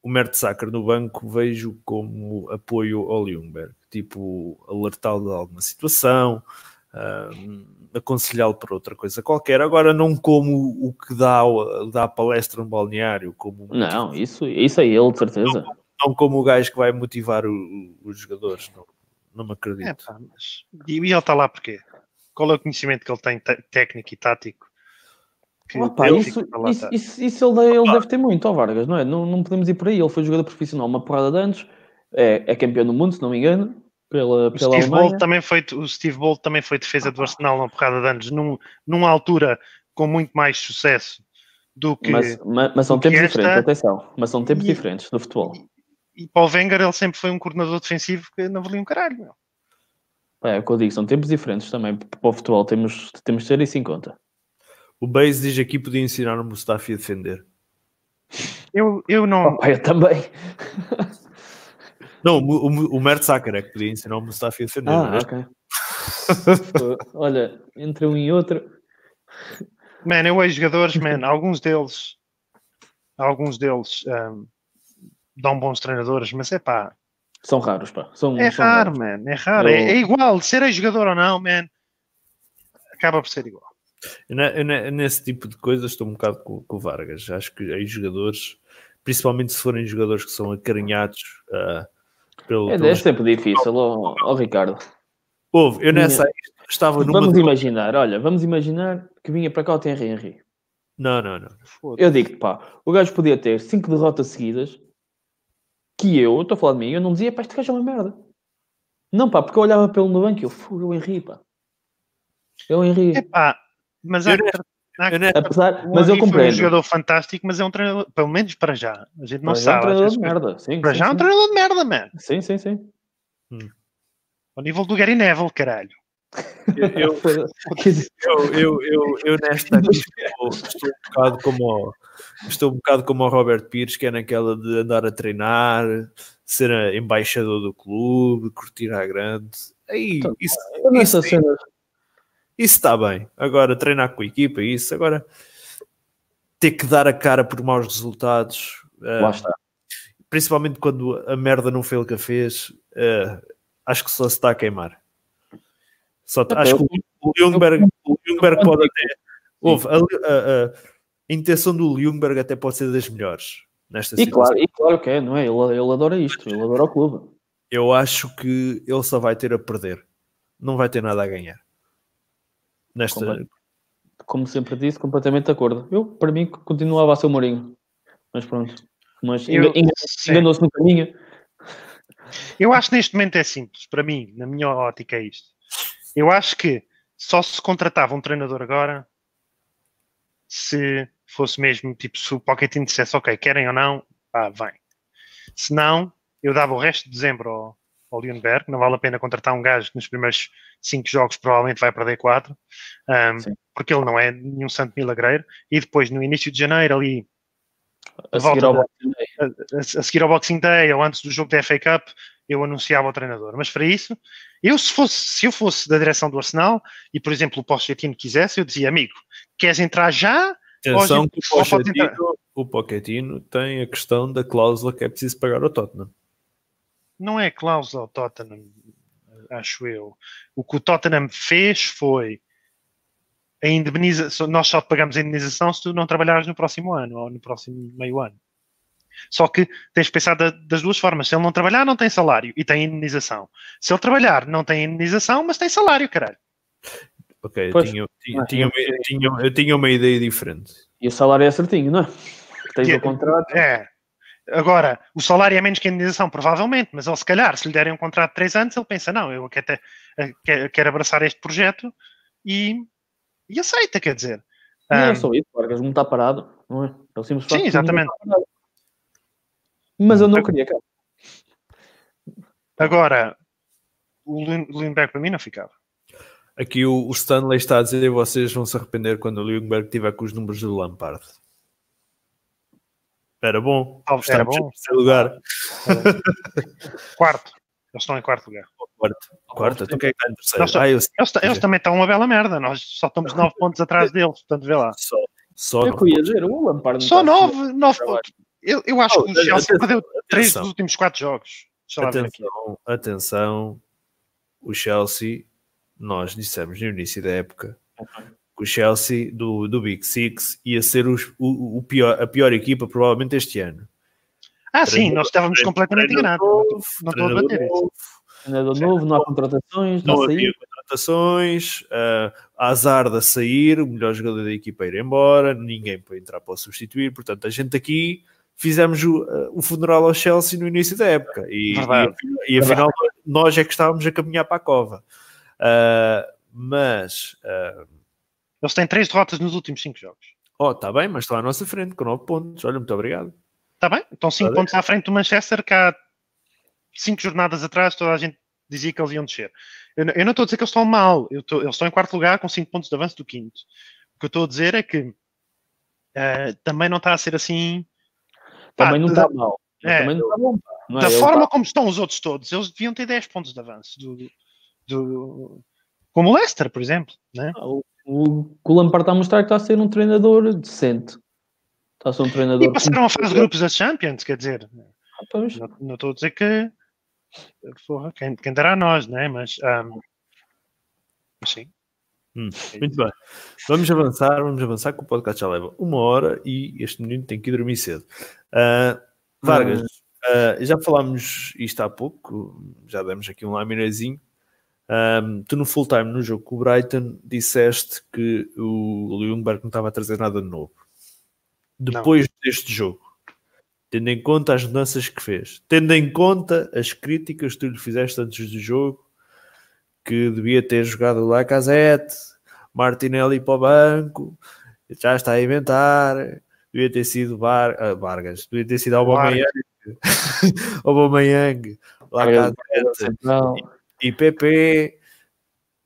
o Mertesacker no banco, vejo como apoio ao Ljungberg, tipo, alertá-lo de alguma situação, ahm, aconselhá-lo para outra coisa qualquer. Agora, não como o que dá, dá a palestra no balneário, como, Não, isso, isso é ele, de certeza. não como o gajo que vai motivar o- o- os jogadores. Não, não me É acredito. pá, mas... E, e ele está lá porquê? Qual é o conhecimento que ele tem te- técnico e tático? Opa, ele isso, isso, isso, isso ele, deve, ele deve ter muito, ó Vargas, não é? Não, não podemos ir por aí. Ele foi jogador profissional uma porrada de anos, é, é campeão do mundo, se não me engano, pela, O pela Steve, Alemanha. Bolt também foi, o Steve Bolt também foi defesa do Arsenal uma porrada de anos, num, numa altura com muito mais sucesso do que. Mas, ma- mas são tempos esta- diferentes, atenção. Mas são tempos E- diferentes no futebol. E para o Wenger ele sempre foi um coordenador defensivo que não valia um caralho. meu. É, é o que eu digo, são tempos diferentes também. Para o futebol temos, temos de ter isso em conta. O Base diz aqui podia ensinar o Mustafi a defender. Eu, eu não. Opa, eu também. Não, o, o, o Mertesacker é que podia ensinar o Mustafi a defender. Ah, é? ok. Olha, entre um e outro. Man, eu vejo jogadores, man, alguns deles alguns deles um, dão bons treinadores, mas é pá, São raros, pá. São, é são raro, raros. man, é raro. É, Eu- é igual, ser jogador ou não, man, acaba por ser igual. Eu eu nesse tipo de coisas estou um bocado com, com o Vargas. Acho que aí jogadores, principalmente se forem jogadores que são acarinhados ah, pelo. É, é pelos- sempre difícil, ó ó, Ricardo. Houve, eu nessa aí estava numa. Vamos imaginar, olha, vamos imaginar que vinha para cá o Thierry Henry. Não, não, não. Eu digo-te, pá, o gajo podia ter cinco derrotas seguidas que eu, eu estou a falar de mim, eu não dizia, pá, este gajo é uma merda. Não, pá, porque eu olhava pelo no banco e eu, fui, eu Henry, pá. Eu Henry. É pá, mas Eu há- Eu ne- Apesar, mas eu Henry foi um jogador fantástico, mas é um treinador, pelo menos para já. A gente não Mas é um sabe. treinador de merda. Sim, para sim, já é um treinador de merda, man. Sim, sim, sim. Ao nível do Gary Neville, caralho. eu, eu, eu, eu, eu nesta aqui estou, estou um bocado como o, estou um bocado como o Robert Pires, que é naquela de andar a treinar, ser embaixador do clube, curtir à grande. Aí, Então, isso, nessa isso, cena, isso está bem. Agora, treinar com a equipa, isso. Agora, ter que dar a cara por maus resultados, eh, lá está. principalmente quando a merda não foi ele que a fez, eh, acho que só se está a queimar. Só, Até acho eu- que o Ljungberg, o Ljungberg eu- pode até. Houve, a, a- a- intenção do Ljungberg até pode ser das melhores nesta E situação. claro, e claro que é, não é? Ele, ele adora isto, ele adora o clube. Eu acho que ele só vai ter a perder, não vai ter nada a ganhar. Nesta, Completo. Como sempre disse, completamente de acordo. Eu, para mim, continuava a ser o Mourinho. Mas pronto. Mas enganou-se no caminho. Eu acho que neste momento é simples. Para mim, na minha ótica, é isto. Eu acho que só se contratava um treinador agora se fosse mesmo tipo se o Pochettino dissesse ok, querem ou não, pá, vem. Se não, eu dava o resto de dezembro ao, ao Lundberg. Não vale a pena contratar um gajo que nos primeiros cinco jogos provavelmente vai perder quatro, um, porque ele não é nenhum santo milagreiro. E depois, no início de janeiro, ali A Volta seguir ao Day. a, a seguir ao Boxing Day ou antes do jogo da FA Cup, eu anunciava ao treinador. Mas para isso, eu se fosse, se eu fosse da direção do Arsenal e, por exemplo, o Pochettino quisesse, eu dizia, amigo, queres entrar já? atenção que o. Pochettino, o Pochettino tem a questão da cláusula que é preciso pagar ao Tottenham. Não é cláusula ao Tottenham, acho eu. O que o Tottenham fez foi a indemnização, nós só te pagamos a indemnização se tu não trabalhares no próximo ano ou no próximo meio ano. Só que tens de pensar da- das duas formas. Se ele não trabalhar, não tem salário e tem indemnização. Se ele trabalhar, não tem indemnização, mas tem salário, caralho. Ok, eu tinha, tinha, Ah, tinha, eu- tinha- eu tinha uma ideia diferente. E o salário é certinho, não é? Tens Que- o contrato. É. Agora, o salário é menos que a indenização, provavelmente, mas ele se calhar, se lhe derem um contrato de 3 anos, ele pensa, não, eu quero, ter- quero, quero abraçar este projeto e, e aceita, quer dizer. Não é só isso, Vargas não está parado, não é? É o simples facto Sim, exatamente. Mas eu não queria, cara. agora, o Lin- Lindbergh para mim não ficava. Aqui o, o Stanley está a dizer vocês vão se arrepender quando o Ljungberg tiver com os números do Lampard. Era bom. Era Estamos bom. terceiro lugar. Quarto. Eles estão em quarto lugar. Quarto. Quarto. Tu quem é que está em terceiro? Nós só- Ah, eu Eles, eles também estão uma bela merda. Nós só estamos 9 pontos atrás deles, portanto, vê lá. só, só Eu ia dizer, o Lampard não Só está a 9, 9 trabalho. pontos. Eu, eu acho Oh, que o Chelsea atenção, perdeu 3 atenção. dos últimos 4 jogos. Atenção, atenção. O Chelsea, nós dissemos no início da época que o Chelsea do, do Big Six ia ser os- o, o pior, a pior equipa provavelmente este ano. Ah, sim, nós estávamos completamente enganados. novo, Não estou a isso. novo, Treinador novo, não há contratações, Não havia contratações, uh, Hazard a sair, o melhor jogador da equipa ir embora, ninguém para entrar para o substituir. Portanto, a gente aqui fizemos o, uh, o funeral ao Chelsea no início da época e, Verdade. e, e afinal nós é que estávamos a caminhar para a cova. Uh, mas, uh, Eles têm 3 derrotas nos últimos 5 jogos. oh, está bem, mas estão à nossa frente com 9 pontos. Olha, muito obrigado. Está bem? Estão 5 Olha. pontos à frente do Manchester, que há 5 jornadas atrás toda a gente dizia que eles iam descer. Eu, não- eu não estou a dizer que eles estão mal. Eu estou- eles estão em quarto lugar com 5 pontos de avanço do quinto. O que eu estou a dizer é que eh, também não está a ser assim. pá, Também não está mal. É. também não está bom. Não é? da forma está- como estão os outros todos, eles deviam ter 10 pontos de avanço. Do, do- como o Leicester, por exemplo. Né? Ah, O, o, o Lampard está a mostrar que está a ser um treinador decente. Está a ser um treinador. E passaram a fase de grupos da Champions, quer dizer, Ah, pois. não, não estou a dizer que porra, quem, quem dará a nós, né? Mas, mas sim. Hum, muito bem. Vamos avançar, vamos avançar, que o podcast já leva uma hora e este menino tem que ir dormir cedo. Ah, Vargas, ah, já falámos isto há pouco, já demos aqui um laminazinho. Ahm, tu no full time no jogo com o Brighton disseste que o Ljungberg não estava a trazer nada de novo. Depois deste jogo, tendo em conta as mudanças que fez, tendo em conta as críticas que tu lhe fizeste antes do jogo, que devia ter jogado o Lacazette, Martinelli para o banco, já está a inventar, devia ter sido Bar, ah, Vargas, devia ter sido Aubameyang, Aubameyang, Lacazette Central. E PP.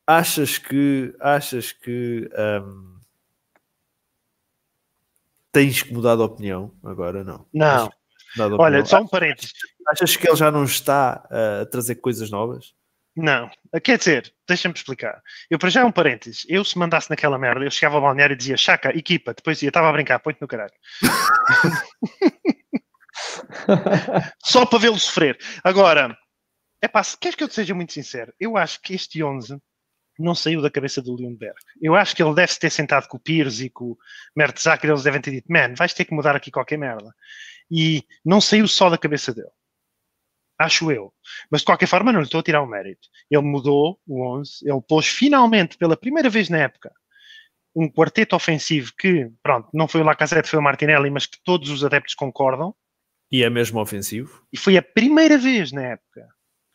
Achas que achas que hum, tens que mudar de opinião agora? Não. Não. Olha, só um parênteses. Achas que ele já não está uh, a trazer coisas novas? Não, quer dizer, deixa-me explicar. Eu, para já, um parênteses. Eu, se mandasse naquela merda, eu chegava ao balneário e dizia Chaca, equipa, depois ia, estava a brincar, põe-te no caralho. Só para vê-lo sofrer. Agora, é pá, se queres que eu te seja muito sincero, eu acho que este 11 não saiu da cabeça do Lundberg. Eu acho que ele deve se ter sentado com o Pires e com o Mertesacker, eles devem ter dito, man, vais ter que mudar aqui qualquer merda. E não saiu só da cabeça dele. Acho eu. Mas de qualquer forma, não lhe estou a tirar o mérito. Ele mudou o 11, ele pôs finalmente, pela primeira vez na época, um quarteto ofensivo que, pronto, não foi o Lacazette, foi o Martinelli, mas que todos os adeptos concordam. E é mesmo ofensivo? E foi a primeira vez na época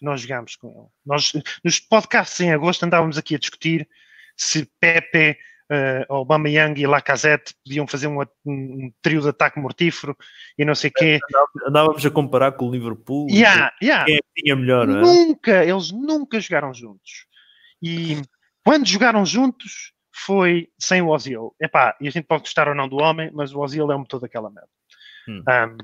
nós jogámos com ele. Nós, nos podcasts em agosto, andávamos aqui a discutir se Pepe, uh, Aubameyang e Lacazette podiam fazer um, um, trio de ataque mortífero e não sei o quê. Andávamos a comparar com o Liverpool. Yeah, yeah. Quem é que tinha melhor, é? Nunca, eles nunca jogaram juntos. E quando jogaram juntos foi sem o Ozil. Epá, e a gente pode gostar ou não do homem, mas o Ozil é o motor daquela merda. Hum. Um,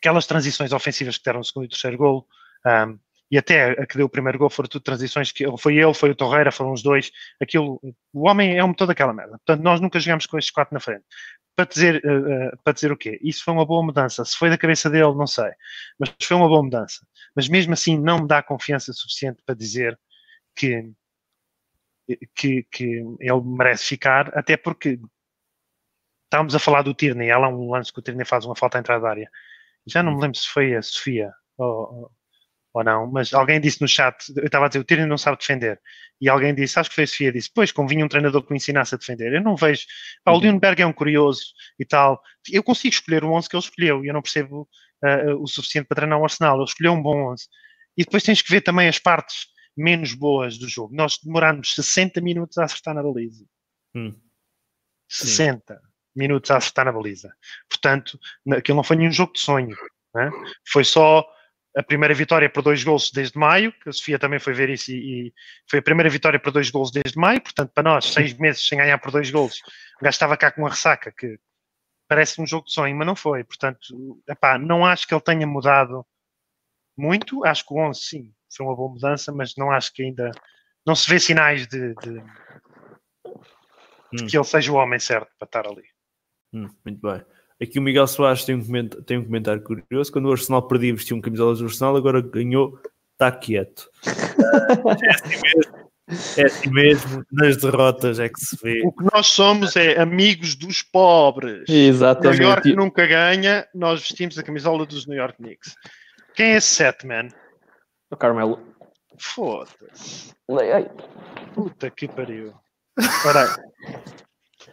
aquelas transições ofensivas que deram o segundo e terceiro gol, um, e até a que deu o primeiro gol foram tudo transições que foi ele, foi o Torreira, foram os dois. Aquilo, o homem é o motor daquela merda. Portanto, nós nunca jogamos com estes quatro na frente. Para dizer, uh, para dizer o quê? Isso foi uma boa mudança. Se foi da cabeça dele, não sei. Mas foi uma boa mudança. Mas mesmo assim, não me dá confiança suficiente para dizer que, que, que ele merece ficar, até porque estávamos a falar do Tierney. Há lá um lance que o Tierney faz uma falta à entrada da área. Já não me lembro se foi a Sofia ou, ou não, mas alguém disse no chat, eu estava a dizer, o Tierney não sabe defender, e alguém disse, acho que foi a Sofia, disse, pois, convinha um treinador que me ensinasse a defender, eu não vejo, pá, o Lundberg é um curioso e tal, eu consigo escolher o 11 que ele escolheu, e eu não percebo uh, o suficiente para treinar o Arsenal, ele escolheu um bom 11, e depois tens que ver também as partes menos boas do jogo, nós demorámos 60 minutos a acertar na baliza, hum. 60 Sim. minutos a acertar na baliza, portanto, aquilo não foi nenhum jogo de sonho, né? foi só a primeira vitória por dois gols desde maio, que a Sofia também foi ver isso e, e, foi a primeira vitória por dois gols desde maio, portanto, para nós, seis meses sem ganhar por dois gols, o gajo estava cá com uma ressaca que parece um jogo de sonho, mas não foi. Portanto, epá, não acho que ele tenha mudado muito. Acho que o 11, sim, foi uma boa mudança, mas não acho que ainda não se vê sinais de, de, de Hum. que ele seja o homem certo para estar ali. Hum, muito bem. Aqui o Miguel Soares tem um, comentário, tem um comentário curioso. Quando o Arsenal perdia, vestia um camisola do Arsenal, agora ganhou, está quieto. é, assim mesmo, é assim mesmo, nas derrotas é que se vê. O que nós somos é amigos dos pobres. Exatamente. New York nunca ganha, nós vestimos a camisola dos New York Knicks. Quem é esse set, man? O Carmelo. Foda-se. Puta que pariu. Ora,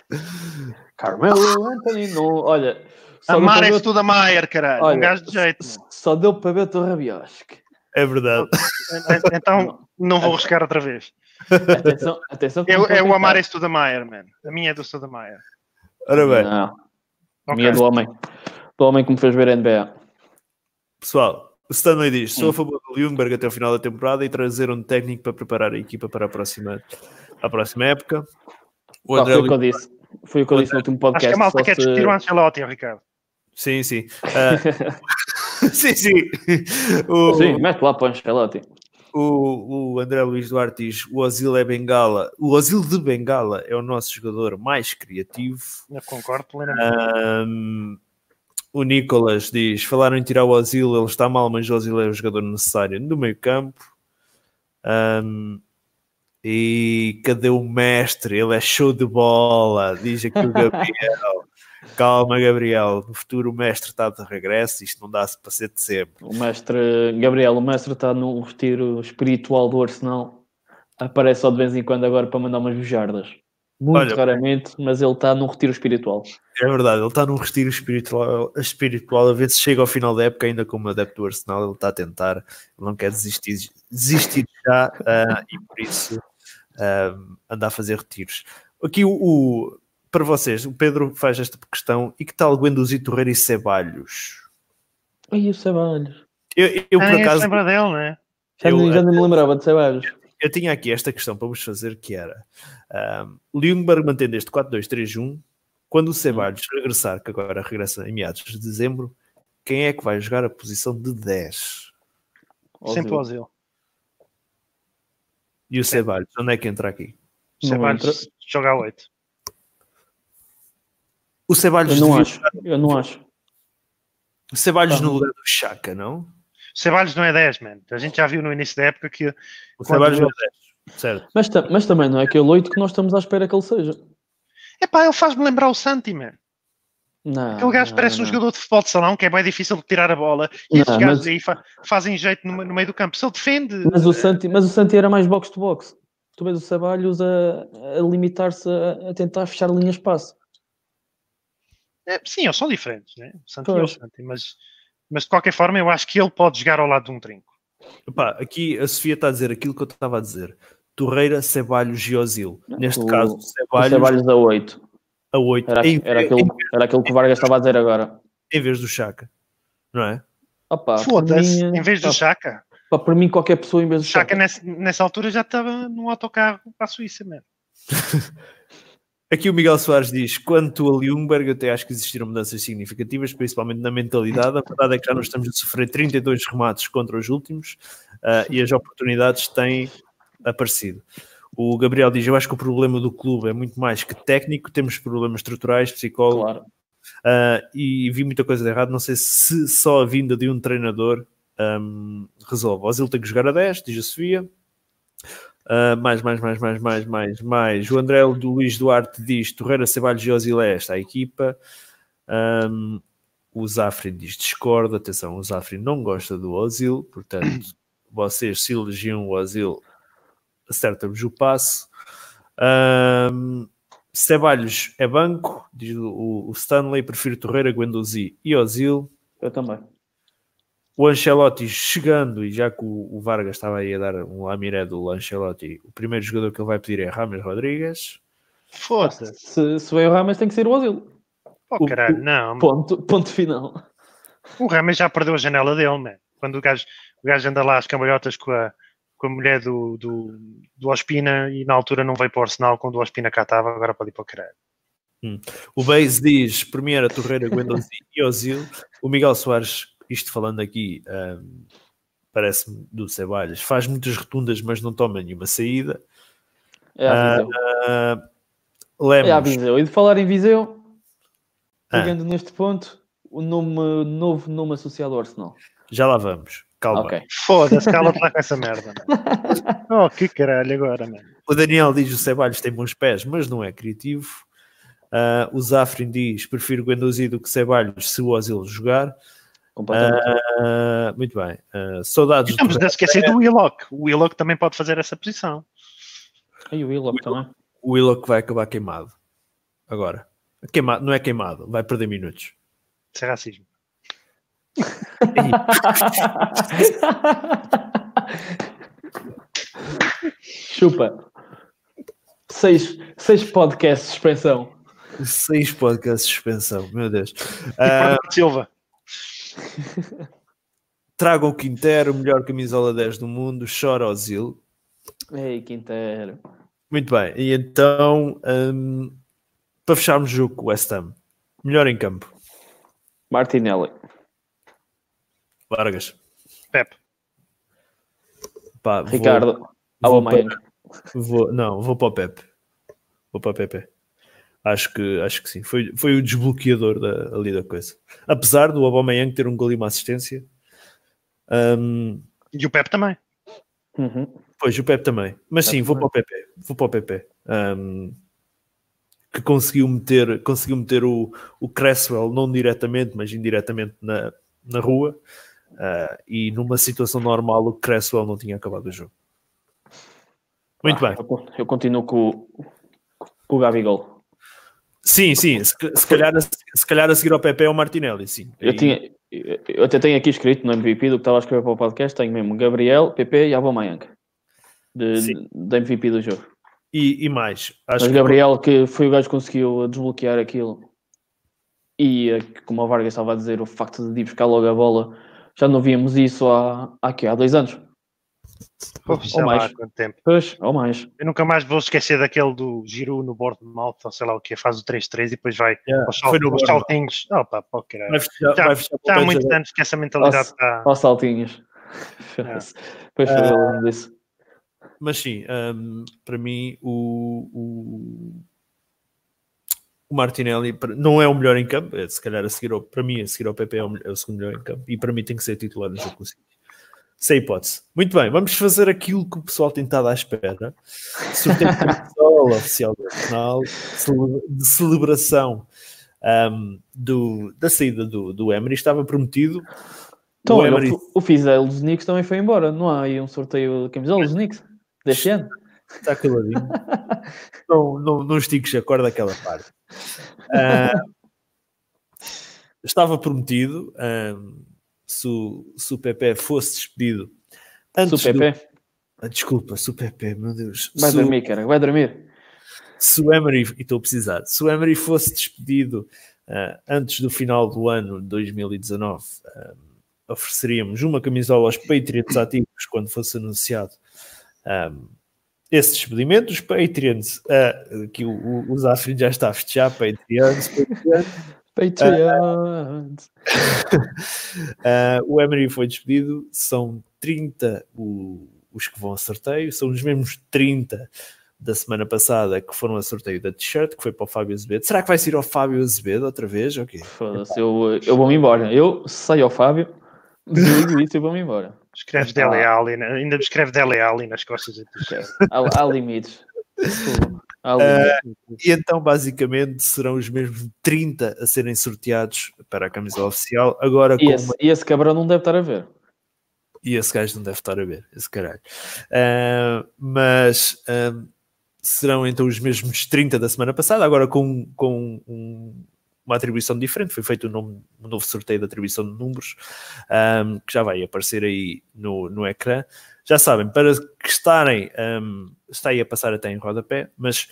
Carmelo Anthony, não, olha. Amar é ver- tudo a Maier, caralho. olha, um gajo de jeito. Só deu para ver o Rabiosque. É verdade. Então não vou arriscar outra vez. Atenção, atenção. que É, é o a amar é tudo a Maier, man. A minha é do Stoudemire. Ora bem, Não, a minha é do homem. Do homem que me fez ver NBA. pessoal, o Stanley diz: sou a favor do Ljungberg até o final da temporada e trazer um técnico para preparar a equipa para a próxima, a próxima época. O André foi o que eu disse. Foi o que eu disse no último Acho podcast. que a malta quer se- discutir o Ancelotti, Ricardo. Sim, sim. Ah, sim, sim. O, Sim, mete lá para o Ancelotti. o, o André Luiz Duarte diz: o Osil é Bengala. O Osil de Bengala é o nosso jogador mais criativo. Eu concordo plenamente. Ahm, o Nicolas diz: falaram em tirar o Ozil, ele está mal, mas o Ozil é o jogador necessário no meio campo. Um, e cadê o mestre? Ele é show de bola, diz aqui o Gabriel. Calma, Gabriel. No futuro o mestre está de regresso. Isto não dá-se para ser de sempre. O mestre, Gabriel, o mestre está no retiro espiritual do Arsenal. Aparece só de vez em quando agora para mandar umas bujardas. Muito Olha, raramente, mas ele está num retiro espiritual. É verdade, ele está num retiro espiritual, espiritual a ver se chega ao final da época, ainda como adepto do Arsenal, ele está a tentar, ele não quer desistir, desistir já ah, e por isso ah, anda a fazer retiros. Aqui o, o- para vocês, o Pedro faz esta questão, e que tal Guendouzi, Torreira e Ceballos? Ai, o Ceballos. Eu, eu por Ah, é, acaso, lembra dele, né? Já, Eu, nem- já nem me lembrava de Ceballos. eu tinha aqui esta questão para vos fazer, que era um, Ljungberg mantendo este 4-2-3-1, quando o Ceballos regressar, que agora regressa em meados de dezembro, quem é que vai jogar a posição de 10? Sempre o Ozil. E o Ceballos, onde é que entra aqui? Não Ceballos entra. joga a 8. O Ceballos, Eu não devia- acho. Eu não acho. o Ceballos Tá. no lugar do Chaka, não? O Ceballos não é 10, man. A gente já viu no início da época que O Ceballos não é 10, certo? Mas, mas também não é aquele 8 que nós estamos à espera que ele seja. Epá, ele faz-me lembrar o Santi, man. Não, Aquele gajo não, parece um não. jogador de futebol de salão que é bem difícil de tirar a bola. E esses gajos mas- aí fa- fazem jeito no, no meio do campo. Se ele defende, Mas o Santi, mas o Santi era mais box to box. Tu vês o Ceballos a, a limitar-se a, a tentar fechar linhas de passe. é, sim, eles são diferentes, né? O Santi é o Pois. Santi, mas, mas de qualquer forma eu acho que ele pode jogar ao lado de um trinco. Epá, aqui a Sofia está a dizer aquilo que eu estava a dizer. Torreira, Ceballos e Ozil. Neste O- caso, O Ceballos, Ceballos a 8. A 8, Era, em, era, em- aquilo, era aquilo que o Vargas estava a dizer agora. em vez do Chaka, não é? Opa, Foda-se, mim, em vez do Chaka. pá, por mim, qualquer pessoa em vez O do Chaka Chaka. nessa, nessa altura já estava num autocarro para a Suíça, mesmo. Aqui o Miguel Soares diz: quanto a Ljungberg, eu até acho que existiram mudanças significativas, principalmente na mentalidade. A verdade é que já nós estamos a sofrer 32 remates contra os últimos ah, e as oportunidades têm aparecido. O Gabriel diz: Eu acho que o problema do clube é muito mais que técnico, temos problemas estruturais, psicólogos, Claro. ah, e vi muita coisa de errado. Não sei se só a vinda de um treinador ahm, resolve. O Ozil tem que jogar a 10, diz a Sofia. Ah, mais, mais, mais, mais, mais, mais, mais. O André do Luís Duarte diz: Torreira, Ceballos e Ozil é esta a equipa. Ahm, o Zafrin diz: discorda. Atenção, o Zafrin não gosta do Ozil, portanto, vocês se elogiam o Ozil, acerta-vos o passo. Ahm, Ceballos é banco, diz o, o Stanley, prefiro Torreira, Guendouzi e Ozil. Eu também. O Ancelotti chegando, e já que o, o Vargas estava aí a dar um lamiré do Ancelotti, o primeiro jogador que ele vai pedir é Rames Rodrigues. Foda-se. Se, se veio o Rames, tem que ser o Ozil. Oh, O- caralho, não. Ponto, ponto final. O Rames já perdeu a janela dele, man. Quando o gajo, o gajo anda lá às cambalhotas com a, com a mulher do, do, do Ospina e na altura não veio para o Arsenal quando o Ospina cá estava, agora pode ir para o caralho. O Beis diz primeiro Torreira, Guendouzi e Ozil. O Miguel Soares, isto falando aqui, ahm, parece-me do Ceballos, faz muitas rotundas, mas não toma nenhuma saída. É a Viseu. Ah, É a Viseu. E de falar em Viseu, Ah. pegando neste ponto, o nome, novo nome associado ao Arsenal. já lá vamos. Calma. Ok. Foda-se, cala-te lá com essa merda, man. Oh, que caralho agora, man. O Daniel diz o Ceballos tem bons pés, mas não é criativo. Ah, o Zafrin diz prefiro Guendouzi do que Ceballos se o Ozil jogar. Completamente. Ah, muito bem. Ah, saudades Estamos do a esquecer do Willock. O Willock também pode fazer essa posição. E o Willock também. o Willock vai acabar queimado. Agora. Queimado, não é queimado, vai perder minutos. Isso é racismo. Chupa. Seis, seis podcasts de suspensão. Seis podcasts de suspensão, meu Deus. Fernando Silva. tragam o Quintero, melhor camisola 10 do mundo, chora Ozil. Ei, Quintero. Muito bem, e então, hum, para fecharmos o jogo com o West Ham, melhor em campo, Martinelli. Vargas. Pepe. Pá, vou- Ricardo. vou Aubameyang. Vou, não, vou para o Pepe. Vou para o Pepe. Acho que, acho que sim. Foi, foi o desbloqueador da, ali da coisa. Apesar do Aubameyang ter um gol e uma assistência. Um, E o Pep também. Uhum. Pois, o Pep também. Mas Pep sim, vou para também. o PP. Vou para o PP. Um, que conseguiu meter, conseguiu meter o, o Cresswell, não diretamente, mas indiretamente na, na rua. Uh, e numa situação normal, o Cresswell não tinha acabado o jogo. Muito Ah, bem. Eu, continuo com, o- com o Gabigol. Sim, sim. Se, se calhar, a- se calhar a seguir ao PP é o Martinelli, sim. Eu, Aí- tinha, eu até tenho aqui escrito no MVP do que estava a escrever para o podcast, tenho mesmo Gabriel, PP e Aubameyang. De, de MVP do jogo. E, e mais. Acho Mas que- Gabriel, que foi o gajo que conseguiu desbloquear aquilo. E, como o Vargas estava a dizer, o facto de ir buscar logo a bola, já não víamos isso há, há, quê? há dois anos. Pô, ou mais. há quanto tempo. Pois, ou mais. Eu nunca mais vou esquecer daquele do Giroud no Bournemouth, ou sei lá o que faz o 3-3 e depois vai Yeah, aos, foi sal, no aos saltinhos. Oh, pá, pô, caralho. Vai fechar, Já, vai fechar já há muitos anos que essa mentalidade está. Aos saltinhos. Pois foi, Ah. eu lembro disso. Mas sim, hum, para mim o, o, o Martinelli não é o melhor em campo, é, se calhar a seguir ao, para mim a seguir ao PP é o, é o segundo melhor em campo e para mim tem que ser titular no jogo com o City. Sem hipótese. Muito bem, vamos fazer aquilo que o pessoal tem estado à espera. Sorteio de camisola oficial do Arsenal, de celebração hum, do, da saída do, do Emery. Estava prometido. Então, o Emery o, o Fizel dos Knicks também foi embora. Não há aí um sorteio de camisola dos Knicks deste ano? Está caladinho. não, não, não estiques a corda daquela parte. Ah, estava prometido, ahm, se, o, se o Pepe fosse despedido antes Se o do- PP Ah, desculpa, se o Pepe, meu Deus. vai se, o- dormir, cara, vai dormir. se o Emery, e estou a precisar, se o Emery fosse despedido ah, antes do final do ano de 2019, ah, ofereceríamos uma camisola aos Patriots ativos quando fosse anunciado ah, esse despedimento. Os Patriots, ah, que o, o, o Zafrin já está a festejar, Patriots, Patriots. Patriots. Ah, o Emery foi despedido, são 30 o- os que vão a sorteio, são os mesmos 30 da semana passada que foram a sorteio da t-shirt, que foi para o Fábio Azevedo. Será que vai ser ao Fábio Azevedo outra vez? Ok. Foda-se, eu, eu vou-me embora. Eu saio ao Fábio, desligo isso e vou-me embora. Escreves Ah. Dele Alli, na- ainda escreve Dele Alli nas costas. Há, há limites. Limites. E então, basicamente, serão os mesmos 30 a serem sorteados para a camisola oficial. Agora, com E uma esse, e esse cabrão não deve estar a ver. E esse gajo não deve estar a ver, esse caralho. Ah, mas ah, serão então os mesmos 30 da semana passada, agora com, com um- uma atribuição diferente. Foi feito um, nome- um novo sorteio de atribuição de números, ah, que já vai aparecer aí no, no ecrã. Já sabem, para que estarem, ah, está aí a passar até em rodapé, mas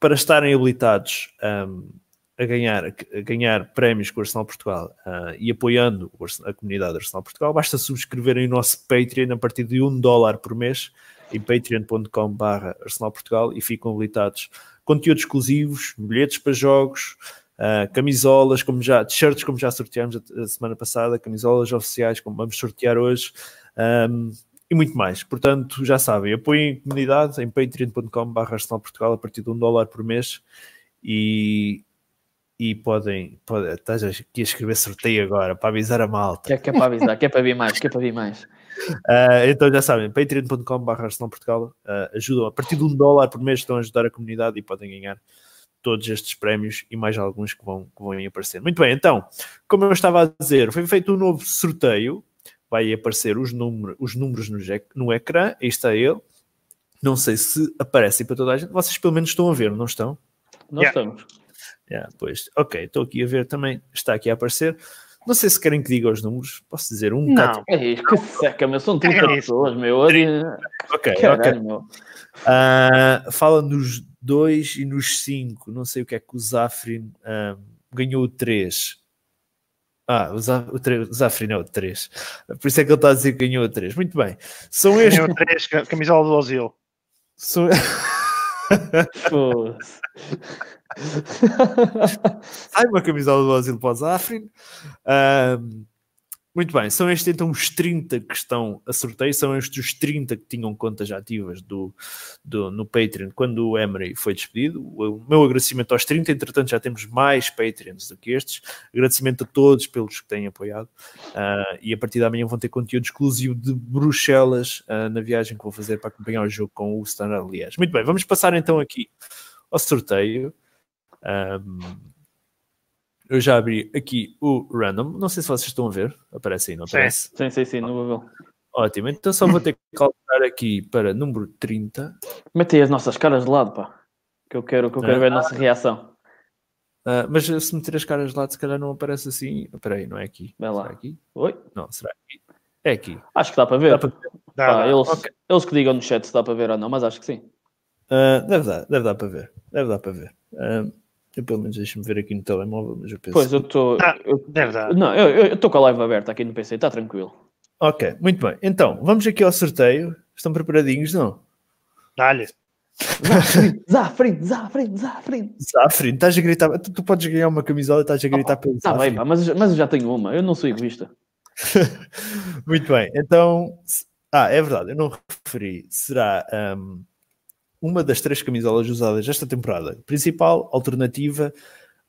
para estarem habilitados a ganhar, a ganhar prémios com o Arsenal Portugal ah, e apoiando a comunidade Arsenal Portugal, basta subscreverem o nosso Patreon a partir de um dólar por mês em patreon.com.br Arsenal Portugal e ficam habilitados conteúdos exclusivos, bilhetes para jogos, ah, camisolas, como já, t-shirts como já sorteámos a, a semana passada, camisolas oficiais como vamos sortear hoje ahm, e muito mais. Portanto, já sabem, apoiem a comunidade em patreon.com.br Portugal a partir de um dólar por mês e, e podem, podem estás aqui a escrever sorteio agora para avisar a malta. Que é, que é para avisar, que é para vir mais, que é para vir mais. Ah, então já sabem, patreon.com.br Portugal ah, ajudam a partir de um dólar por mês estão a ajudar a comunidade e podem ganhar todos estes prémios e mais alguns que vão, que vão aparecer. Muito bem, então, como eu estava a dizer, foi feito um novo sorteio, vai aparecer os, número, os números no, no ecrã, aí está ele. Não sei se aparecem para toda a gente, vocês pelo menos estão a ver, não estão? Nós Yeah. estamos. Yeah, pois, ok, estou aqui a ver também, está aqui a aparecer. Não sei se querem que diga os números, posso dizer um, Não. quatro- É isso, que seca, meu. São 30 É pessoas, meu. Ok, ok. Caralho, meu. Ah, fala nos 2 e nos 5. Não sei o que é que o Zafrin ah, ganhou o 3. Ah, o, o, o Zafrin é o 3. Por isso é que ele está a dizer que ganhou o 3. Muito bem. São estes. Ganhou três, ca- camisola do Ozil. São... Sai uma camisola do Asilo para o Zafrin. Ah, Muito bem, são estes então os 30 que estão a sorteio, são estes os 30 que tinham contas ativas do, do, no Patreon quando o Emery foi despedido. O meu agradecimento aos 30, entretanto já temos mais Patreons do que estes. Agradecimento a todos pelos que têm apoiado uh, e a partir da manhã vão ter conteúdo exclusivo de Bruxelas uh, na viagem que vou fazer para acompanhar o jogo com o Standard Liège. Muito bem, vamos passar então aqui ao sorteio. Um, eu já abri aqui o random. Não sei se vocês estão a ver. Aparece aí, não Sim. aparece? Sim, sim, sim, no Google. Ótimo. Então só vou ter que calcular aqui para número 30. Mete as nossas caras de lado, pá. Que eu quero, que eu quero Ah. ver a nossa reação. Ah, mas se meter as caras de lado, se calhar não aparece assim. Espera aí, não é aqui? Vai lá. Será aqui? Oi? Não, será aqui? É aqui. Acho que dá para ver. Dá para ver? Dá, Pá, dá. eles, ok. eles que digam no chat se dá para ver ou não, mas acho que sim. Ah, deve dar, deve dar para ver. Deve dar para ver. Ah, eu pelo menos deixo-me ver aqui no telemóvel, mas eu penso. Pois, eu estou. Ah, eu- Deve dar. Não, eu estou com a live aberta aqui no PC, está tranquilo. Ok, muito bem. Então, vamos aqui ao sorteio. Estão preparadinhos? Não? Dá-lhe. Zafrin, Zafrin, Zafrin. Zafrin, estás a gritar. Tu, tu podes ganhar uma camisola e estás a gritar pelo Está Zafrin. bem, pá, mas, mas eu já tenho uma, eu não sou egoísta. Muito bem, então. Ah, é verdade, eu não referi. Será ahm, uma das três camisolas usadas esta temporada: principal, alternativa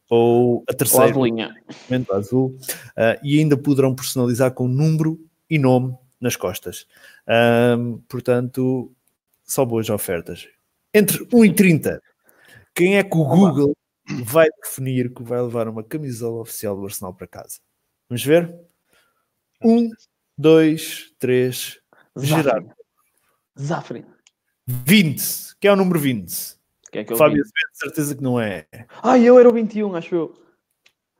ou a Ou a terceira, momento azul, ah, e ainda poderão personalizar com número e nome nas costas. Ahm, portanto, só boas ofertas. Entre 1 e 30, quem é que o Google vai definir que vai levar uma camisola oficial do Arsenal para casa? Vamos ver? 1, 2, 3, Gerardo. Zafrin. 20. Quem é o número 20? Que é que Fábio vi? Azevedo, de certeza que não é. Ai, eu era o 21, acho eu.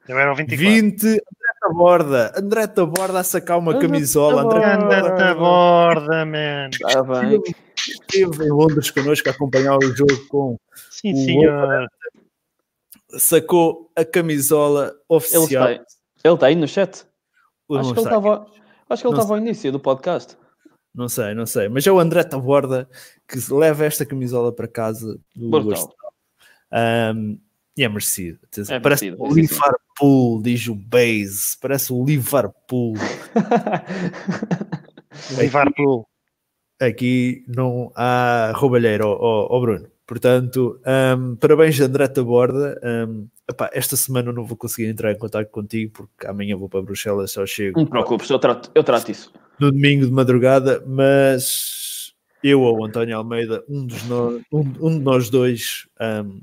Eu era o 24. 20, André Taborda. André Taborda a sacar uma André camisola. André Taborda. Anda da borda, man. Está bem. esteve em Londres connosco a acompanhar o jogo com. Sim, O senhor. Sacou a camisola Ele oficial. ele está aí no chat. Acho que ele estava. Acho que ele Não estava ao início do podcast. Não sei, não sei. Mas é o André Taborda que leva esta camisola para casa do. Arsenal. Um, e é merecido. É Parece merecido, o. Liverpool, diz o Base. Parece o Liverpool. Liverpool. Aqui não há roubalheiro, ó ó- ó Bruno. Portanto, um, parabéns, André Taborda. Um, epá, esta semana eu não vou conseguir entrar em contato contigo porque amanhã vou para Bruxelas, só chego Não te preocupes, eu trato, eu trato isso. No domingo de madrugada, mas eu ou o António Almeida, um, dos nós, um, um de nós dois, um,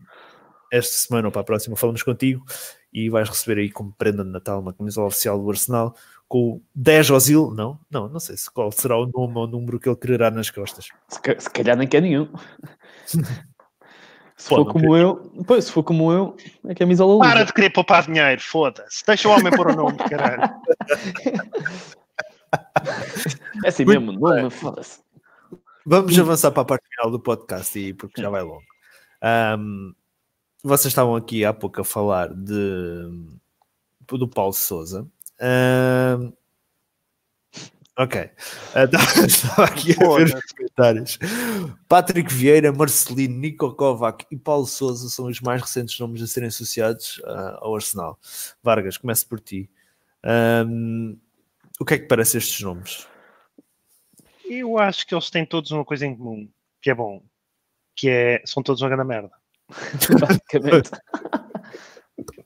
esta semana ou para a próxima, falamos contigo e vais receber aí como prenda de Natal uma camisola oficial do Arsenal com o 10 Ozil, não, não, não sei se qual será o nome ou o número que ele quererá nas costas. Se, ca- se calhar nem quer nenhum. Se for não como eu, pois, se for como eu, é camisola Para de querer poupar dinheiro, foda-se. Deixa o homem pôr o nome, caralho. É assim Muito mesmo, nome, foda-se. Vamos avançar para a parte final do podcast e porque já vai longo. Um, vocês estavam aqui há pouco a falar de, do Paulo Souza. Um, ok. Então, estava aqui a ver os Foda-se. comentários. Patrick Vieira, Marcelino, Nico Kovac e Paulo Souza são os mais recentes nomes a serem associados ah, ao Arsenal. Vargas, começo por ti. Um, o que é que parece estes nomes? Eu acho que eles têm todos uma coisa em comum, que é bom. Que é, são todos uma grande merda. Basicamente.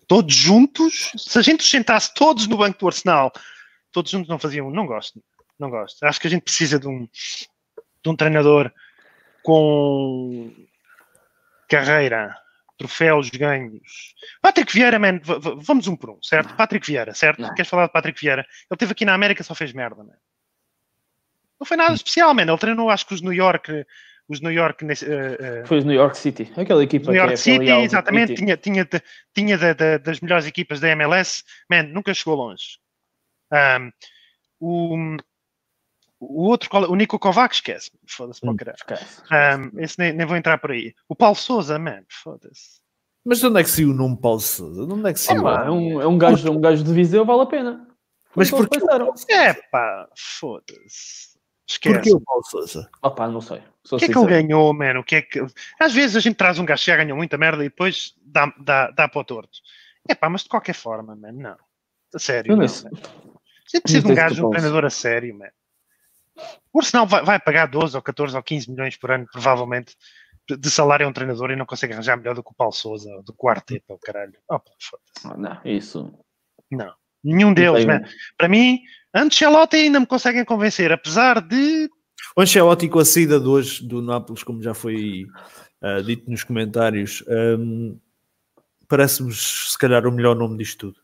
Todos juntos, se a gente os sentasse todos no banco do Arsenal, todos juntos não faziam, não gosto, não gosto. Acho que a gente precisa de um, de um treinador com carreira, troféus ganhos. Patrick Vieira, man, vamos um por um, certo? Patrick Vieira, certo? Não. Queres falar de Patrick Vieira? Ele esteve aqui na América só fez merda, man. Não foi nada especial, man. Ele treinou, acho que os New York, os New York eh, eh, Foi os New York City, aquela equipa New York que é City, exatamente, City. tinha, tinha, de- tinha da- da- das melhores equipas da MLS, man, nunca chegou longe. Um, o, o outro, qual- o Nico Kovac, esquece, foda-se para o Hum. caralho. Esquece. Um, esse nem, nem vou entrar por aí. O Paulo Souza, man, foda-se. Mas de onde é que saiu o nome Paulo Souza? De onde é que É, saiu? pá, é, um, é um gajo, um gajo de Viseu, vale a pena. Mas o que. É pá, foda-se. Esquece. Porquê o Paulo Souza? Opá, não sei. Sou O que é que ele sincero. ganhou, mano? O que é que... Às vezes a gente traz um gajo que já ganhou muita merda e depois dá, dá, dá para o torto. É pá, mas de qualquer forma, mano, não. A sério. Não, sei. man. Você precisa de um Não gajo, um treinador a sério, man. O Arsenal vai, vai pagar 12 ou 14 ou 15 milhões por ano, provavelmente, de salário a um treinador e não consegue arranjar melhor do que o Paulo Souza, ou do que o Arteta, o caralho. Oh. Ah, Não, isso. Não. Nenhum deles, man. Para mim, Ancelotti ainda me conseguem convencer, apesar de O Ancelotti com a saída de hoje do Nápoles, como já foi ah, dito nos comentários, hum, parece-me se calhar o melhor nome disto tudo.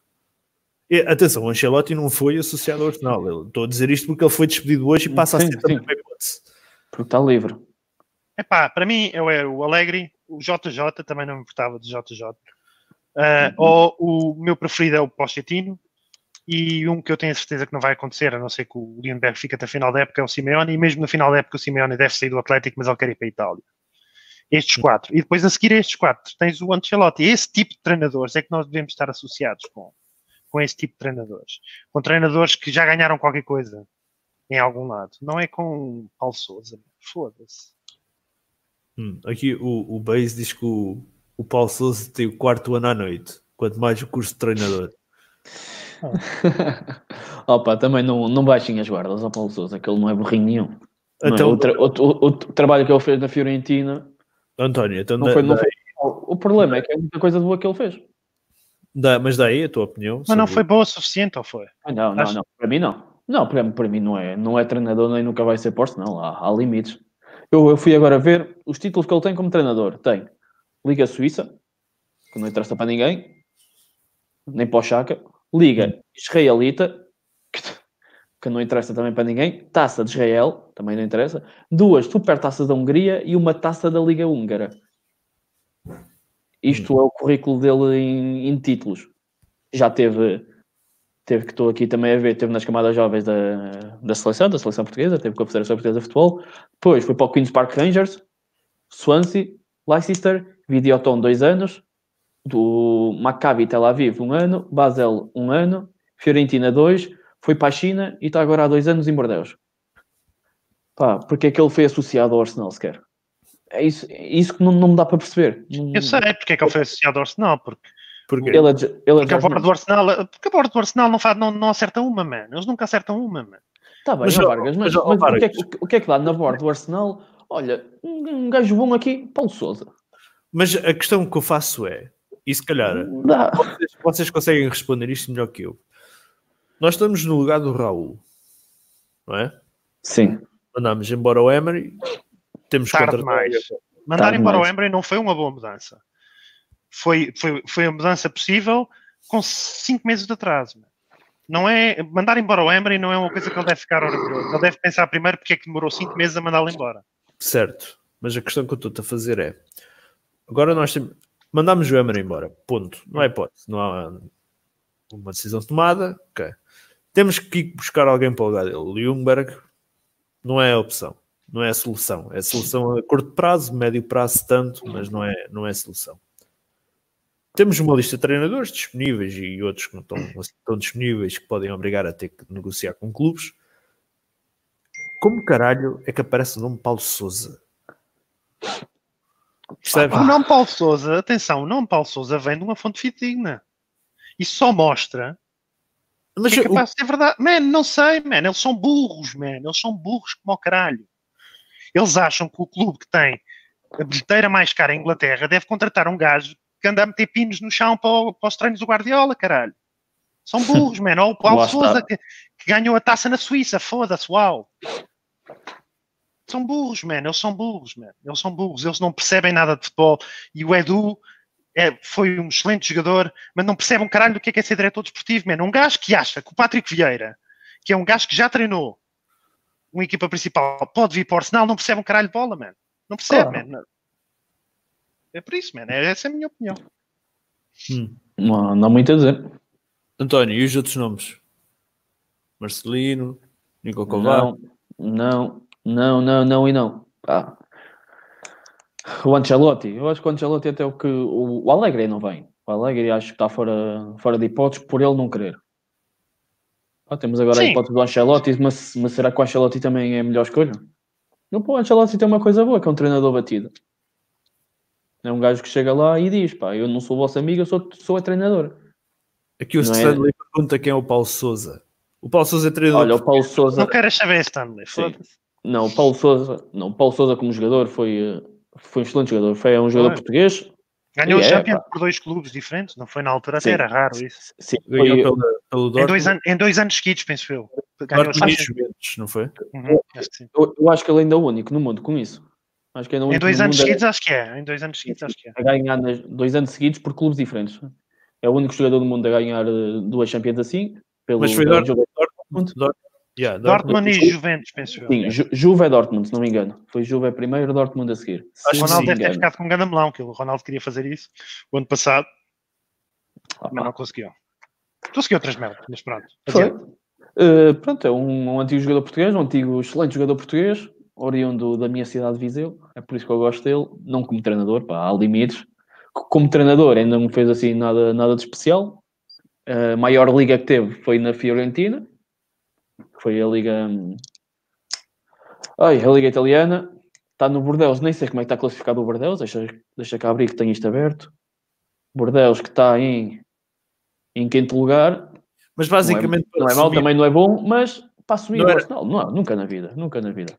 Atenção, o Ancelotti não foi associado ao Arsenal. Eu Estou a dizer isto porque ele foi despedido hoje e passa Sim, a ser também uma hipótese. Porque está livre. Epá, para mim eu era o Alegre, o JJ, também não me importava de JJ. Ah, Ou o meu preferido é o Pochettino. E um que eu tenho a certeza que não vai acontecer, a não ser que o Lindbergh fique até a final da época, é o Simeone. E mesmo no final da época, o Simeone deve sair do Atlético, mas ele quer ir para a Itália. Estes quatro. E depois a seguir a estes quatro, tens o Ancelotti. Esse tipo de treinadores é que nós devemos estar associados com. Com esse tipo de treinadores. Com treinadores que já ganharam qualquer coisa em algum lado. Não é com Paulo Souza. Foda-se. Hum, aqui o, o Beis diz que o, o Paulo Souza tem o quarto ano à noite, quanto mais o curso de treinador. Opa, também não, não baixem as guardas ao Paulo Sousa, que ele não é burrinho nenhum. É? Então, o, tra- o- o- o trabalho que ele fez na Fiorentina António, então não foi, não foi- O problema é que é muita coisa boa que ele fez. Dá- mas daí a tua opinião. Mas não foi boa o suficiente, ou foi? Ah, não, não, Acho- não. Para mim não. Não, para, para mim não é, não é treinador nem nunca vai ser posto, não. Há, há limites. Eu, eu fui agora ver os títulos que ele tem como treinador. Tem Liga Suíça, que não interessa para ninguém, nem para o Chaka. Liga Israelita, que, que não interessa também para ninguém. Taça de Israel, também não interessa. Duas super taças da Hungria e uma taça da Liga Húngara. Isto é o currículo dele em, em títulos. Já teve teve que estou aqui também a ver, teve nas camadas jovens da, da seleção, da seleção portuguesa, teve com a Federação Portuguesa de Futebol, depois foi para o Queen's Park Rangers, Swansea, Leicester, Videoton dois anos, do Maccabi Tel Aviv um ano, Basel um ano, Fiorentina dois, foi para a China e está agora há dois anos em Bordeaux. Pá, porque é que ele foi associado ao Arsenal sequer? É isso, é isso que não, não me dá para perceber. Eu sei porque é que ele foi associado ao Arsenal, porque, Porque, Ele é, ele é porque a borda do Arsenal, porque a borda do Arsenal não, faz, não, não acerta uma, man. Eles nunca acertam uma, man. Tá bem, Mas, ó, Vargas, mas, mas, ó, mas o, que é, Vargas. que- o que é que dá na borda do Arsenal? Olha, um, um gajo bom aqui, Paulo Souza. mas a questão que eu faço é, e se calhar vocês, vocês conseguem responder isto melhor que eu. Nós estamos no lugar do Raul, não é? Sim. Mandámos embora o Emery, temos Tarde contratado- demais. Mandar Tá embora o. Embry não foi uma boa mudança. Foi, foi, foi a mudança possível com cinco meses de atraso. Não é, mandar embora o Embry não é uma coisa que ele deve ficar orgulhoso. Ele deve pensar primeiro porque é que demorou cinco meses a mandá-lo embora. Certo, mas a questão que eu estou a fazer é: agora nós temos, mandámos o Emery embora, ponto. Não há hipótese, não há uma decisão tomada. ok. Temos que ir buscar alguém para o lugar dele. O Ljungberg não é a opção, não é a solução. É a solução a curto prazo, médio prazo, tanto, mas não é, não é a solução. Temos uma lista de treinadores disponíveis e outros que não estão, assim tão disponíveis que podem obrigar a ter que negociar com clubes. Como caralho é que aparece o nome Paulo Souza? Percebe? O nome Paulo Souza, atenção, o nome Paulo Souza vem de uma fonte fidedigna. Isso só mostra Mas que é o- capaz de ser verdade. Man, não sei, man. Eles são burros, man. Eles são burros como o caralho. Eles acham que o clube que tem a bilheteira mais cara em Inglaterra deve contratar um gajo que anda a meter pinos no chão para, o- para os treinos do Guardiola, caralho. São burros, man. Ou o Paulo. Souza que, que ganhou a taça na Suíça. Foda-se, uau. São burros, man. Eles são burros, man. Eles são burros. Eles não percebem nada de futebol. E o Edu é, foi um excelente jogador, mas não percebe um caralho do que é, que é ser diretor desportivo, man. Um gajo que acha que o Patrick Vieira, que é um gajo que já treinou uma equipa principal, pode vir para o Arsenal, não percebe um caralho de bola, man. Não percebe, Claro. man. É por isso, man. É- Essa é a minha opinião. Hum. Não, não há muito a dizer. António, e os outros nomes? Marcelino, Nico Kovac. Não, não, não, não, não e não. Pá. O Ancelotti, eu acho que o Ancelotti até o que. O, o Alegre não vem. O Alegre acho que está fora, fora de hipóteses por ele não querer. Pá, temos agora a Sim. hipótese do Ancelotti, mas, mas será que o Ancelotti também é a melhor escolha? Não, pô, o Ancelotti tem uma coisa boa, que é um treinador batido. É um gajo que chega lá e diz: pá, eu não sou vosso amigo, eu sou, sou a treinador. Aqui o Não é? Stanley pergunta quem é o Paulo Souza. O Paulo Sousa é treinador. Olha, o Paulo Sousa. Não queres saber, Stanley. Foda-se. Não, o Paulo Sousa, não, o Paulo Sousa como jogador foi, eh, foi um excelente jogador. Foi um jogador Foi. português. Ganhou o É, Champions pá. por dois clubes diferentes, não foi na altura, Sim. até era raro isso. Sim, Ganhou foi, pela- pelo Em Dortmund, dois, an- em dois anos seguidos, penso eu. Ganhou Dortmund e. Juventus, não foi? Uhum, acho eu, eu acho que ele ainda é o único no mundo com isso. Acho que ainda é o Em único dois no anos seguidos, acho que é. Em dois anos seguidos, acho que é. a ganhar nas- dois anos seguidos por clubes diferentes. É o único jogador do mundo a ganhar eh, duas Champions assim. Pelo, Mas foi pelo Dortmund. Dortmund, Dortmund, yeah, Dortmund Dortmund. e Juventus, penso eu. Sim, Ju- Juve é Dortmund, se não me engano. Foi Juve é primeiro, Dortmund a seguir. Se Acho O Ronaldo deve ter ficado com um grande melão, que o Ronaldo queria fazer isso o ano passado, Ah, mas não conseguiu. Conseguiu outras merdas, mas pronto. Foi. Uh, pronto, é um, um antigo jogador português, um antigo excelente jogador português, oriundo da minha cidade de Viseu. É por isso que eu gosto dele. Não como treinador, pá, há limites. Como treinador, ainda não fez assim nada, nada de especial. A maior liga que teve foi na Fiorentina. Foi a liga. hum, Ai, a liga italiana. Está no Bordeaux, nem sei como é que está classificado o Bordeaux. Deixa, deixa cá abrir que tenho isto aberto. Bordeaux que está em, em quinto lugar. Mas Não é, basicamente. não é mau, resumir, também não é bom, mas para assumir Não o era- Arsenal, não, nunca na vida, nunca na vida.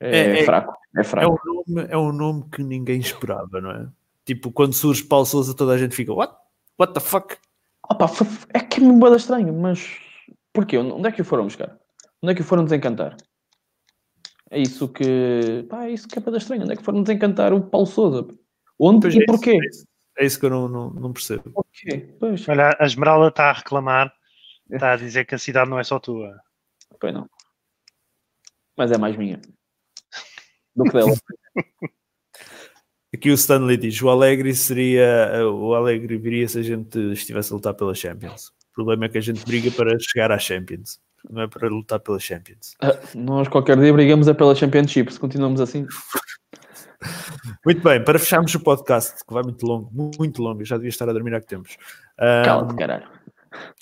É, É- é- fraco, é É fraco. um, nome, é um nome que ninguém esperava, não é? Tipo, quando surge Paulo Sousa, toda a gente fica, what? What the fuck? Opa, é que é mesmo bué estranho, mas porquê? Onde é que o foram buscar? Onde é que o foram desencantar? É isso que. Pá, é isso que é bué estranho. Onde é que foram desencantar o Paulo Sousa? Onde Pois e é isso, porquê? É isso, é isso que eu não, não, não percebo. Porquê? Pois, Olha, a Esmeralda está a reclamar, está a dizer que a cidade não é só tua. pois não. Mas é mais minha. Do que dela. Aqui o Stanley diz: o Alegre seria. O Alegre viria se a gente estivesse a lutar pela Champions. O problema é que a gente briga para chegar à Champions, não é para lutar pela Champions. Ah, Nós qualquer dia brigamos é pela Championship, se continuamos assim. Muito bem, para fecharmos o podcast, que vai muito longo, muito longo, já devia estar a dormir há que tempos. Ah, Cala-te, caralho.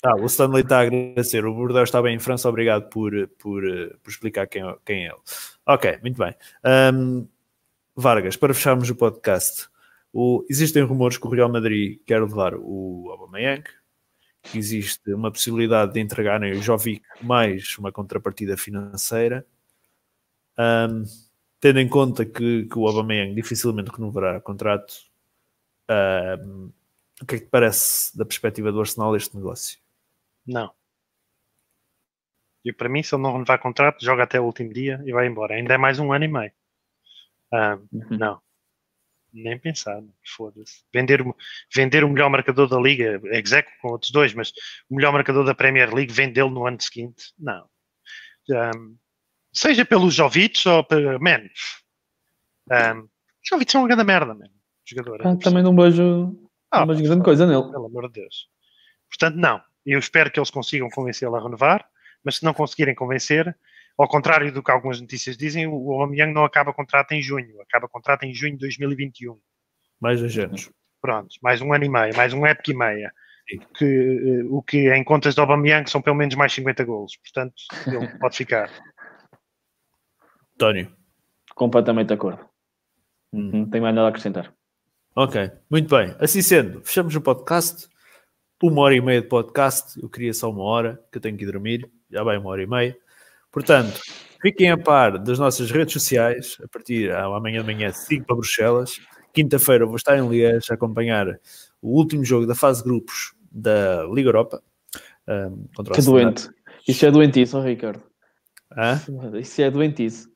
Ah, o Stanley está a agradecer. O Bordeaux está bem em França. Obrigado por, por, por explicar quem, é- quem é ele. Ok, muito bem. Ahm, Vargas, para fecharmos o podcast, o- existem rumores que o Real Madrid quer levar o Aubameyang. Que Existe uma possibilidade de entregarem o Jovic mais uma contrapartida financeira. Ahm, tendo em conta que, que o Aubameyang dificilmente renovará contrato, ahm, o que é que te parece da perspectiva do Arsenal este negócio? Não. E para mim, se ele não renovar contrato, joga até o último dia e vai embora. Ainda é mais um ano e meio. Ah, Uhum. não. Nem pensar. Foda-se. Vender, o- vender o melhor marcador da Liga, execo com outros dois, mas o melhor marcador da Premier League, vendê-lo no ano seguinte? Não. Ah, seja pelo Jovic ou pelo. Man. Ah, Jovic é uma grande merda, man. Jogador. Ah, também não vejo, Ah, não vejo grande coisa nele. pelo amor de Deus. Portanto, não. Eu espero que eles consigam convencê-lo a renovar, mas se não conseguirem convencer, ao contrário do que algumas notícias dizem, o Aubameyang não acaba contrato em junho, acaba contrato em junho de 2021. Mais dois anos. Pronto, mais um ano e meio, mais um época e meia. Que, eh, o que em contas de Aubameyang são pelo menos mais 50 golos. Portanto, ele pode ficar. António. Completamente de acordo. Hum. Não tenho mais nada a acrescentar. Ok, muito bem. Assim sendo, fechamos o podcast. Uma hora e meia de podcast. Eu queria só uma hora, que eu tenho que ir dormir. Já vai uma hora e meia. Portanto, fiquem a par das nossas redes sociais. A partir ah, amanhã de manhã, 5 para Bruxelas. Quinta-feira vou estar em Liège a acompanhar o último jogo da fase de grupos da Liga Europa. ahm, contra o Que doente. Isso é doentice, ó, Ricardo. Hã? Isso é doentice.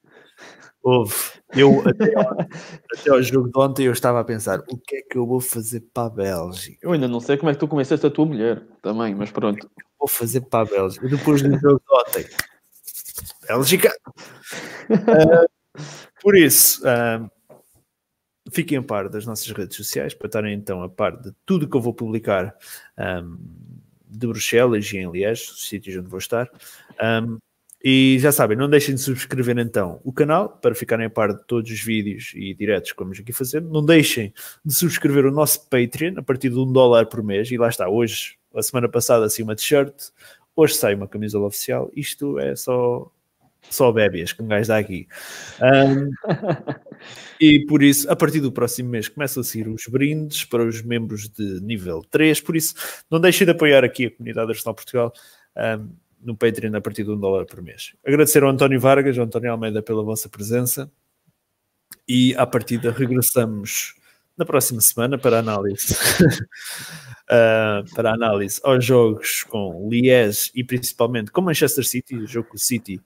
Houve. Eu, até ao, até ao jogo de ontem, eu estava a pensar: o que é que eu vou fazer para a Bélgica? Eu ainda não sei como é que tu convenceste a tua mulher também, mas pronto. vou fazer para a Bélgica. Depois do jogo de ontem. Bélgica. Ah, por isso, ah, fiquem a par das nossas redes sociais para estarem então a par de tudo que eu vou publicar ah, de Bruxelas e em Liège, os sítios onde vou estar. Ah, e já sabem, não deixem de subscrever então o canal para ficarem a par de todos os vídeos e diretos que vamos aqui fazer. Não deixem de subscrever o nosso Patreon a partir de um dólar por mês. E lá está, hoje, a semana passada, assim uma t-shirt, hoje sai uma camisola oficial. Isto é só, só bébias que um gajo dá aqui. Ahm, e por isso, a partir do próximo mês, começam a sair os brindes para os membros de nível 3. Por isso, não deixem de apoiar aqui a comunidade Arsenal Portugal. Ahm, no Patreon a partir de um dólar por mês. Agradecer ao António Vargas, ao António Almeida pela vossa presença e à partida regressamos na próxima semana para análise uh, para análise aos jogos com Liège e principalmente com Manchester City, o jogo com o City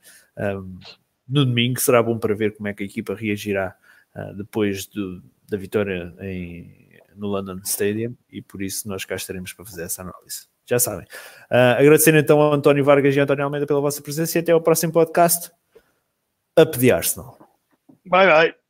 no domingo será bom para ver como é que a equipa reagirá uh, depois do, da vitória em, no London Stadium e por isso nós cá estaremos para fazer essa análise. Já sabem. Uh, agradecer então ao António Vargas e ao António Almeida pela vossa presença e até ao próximo podcast. Up the Arsenal. Bye bye.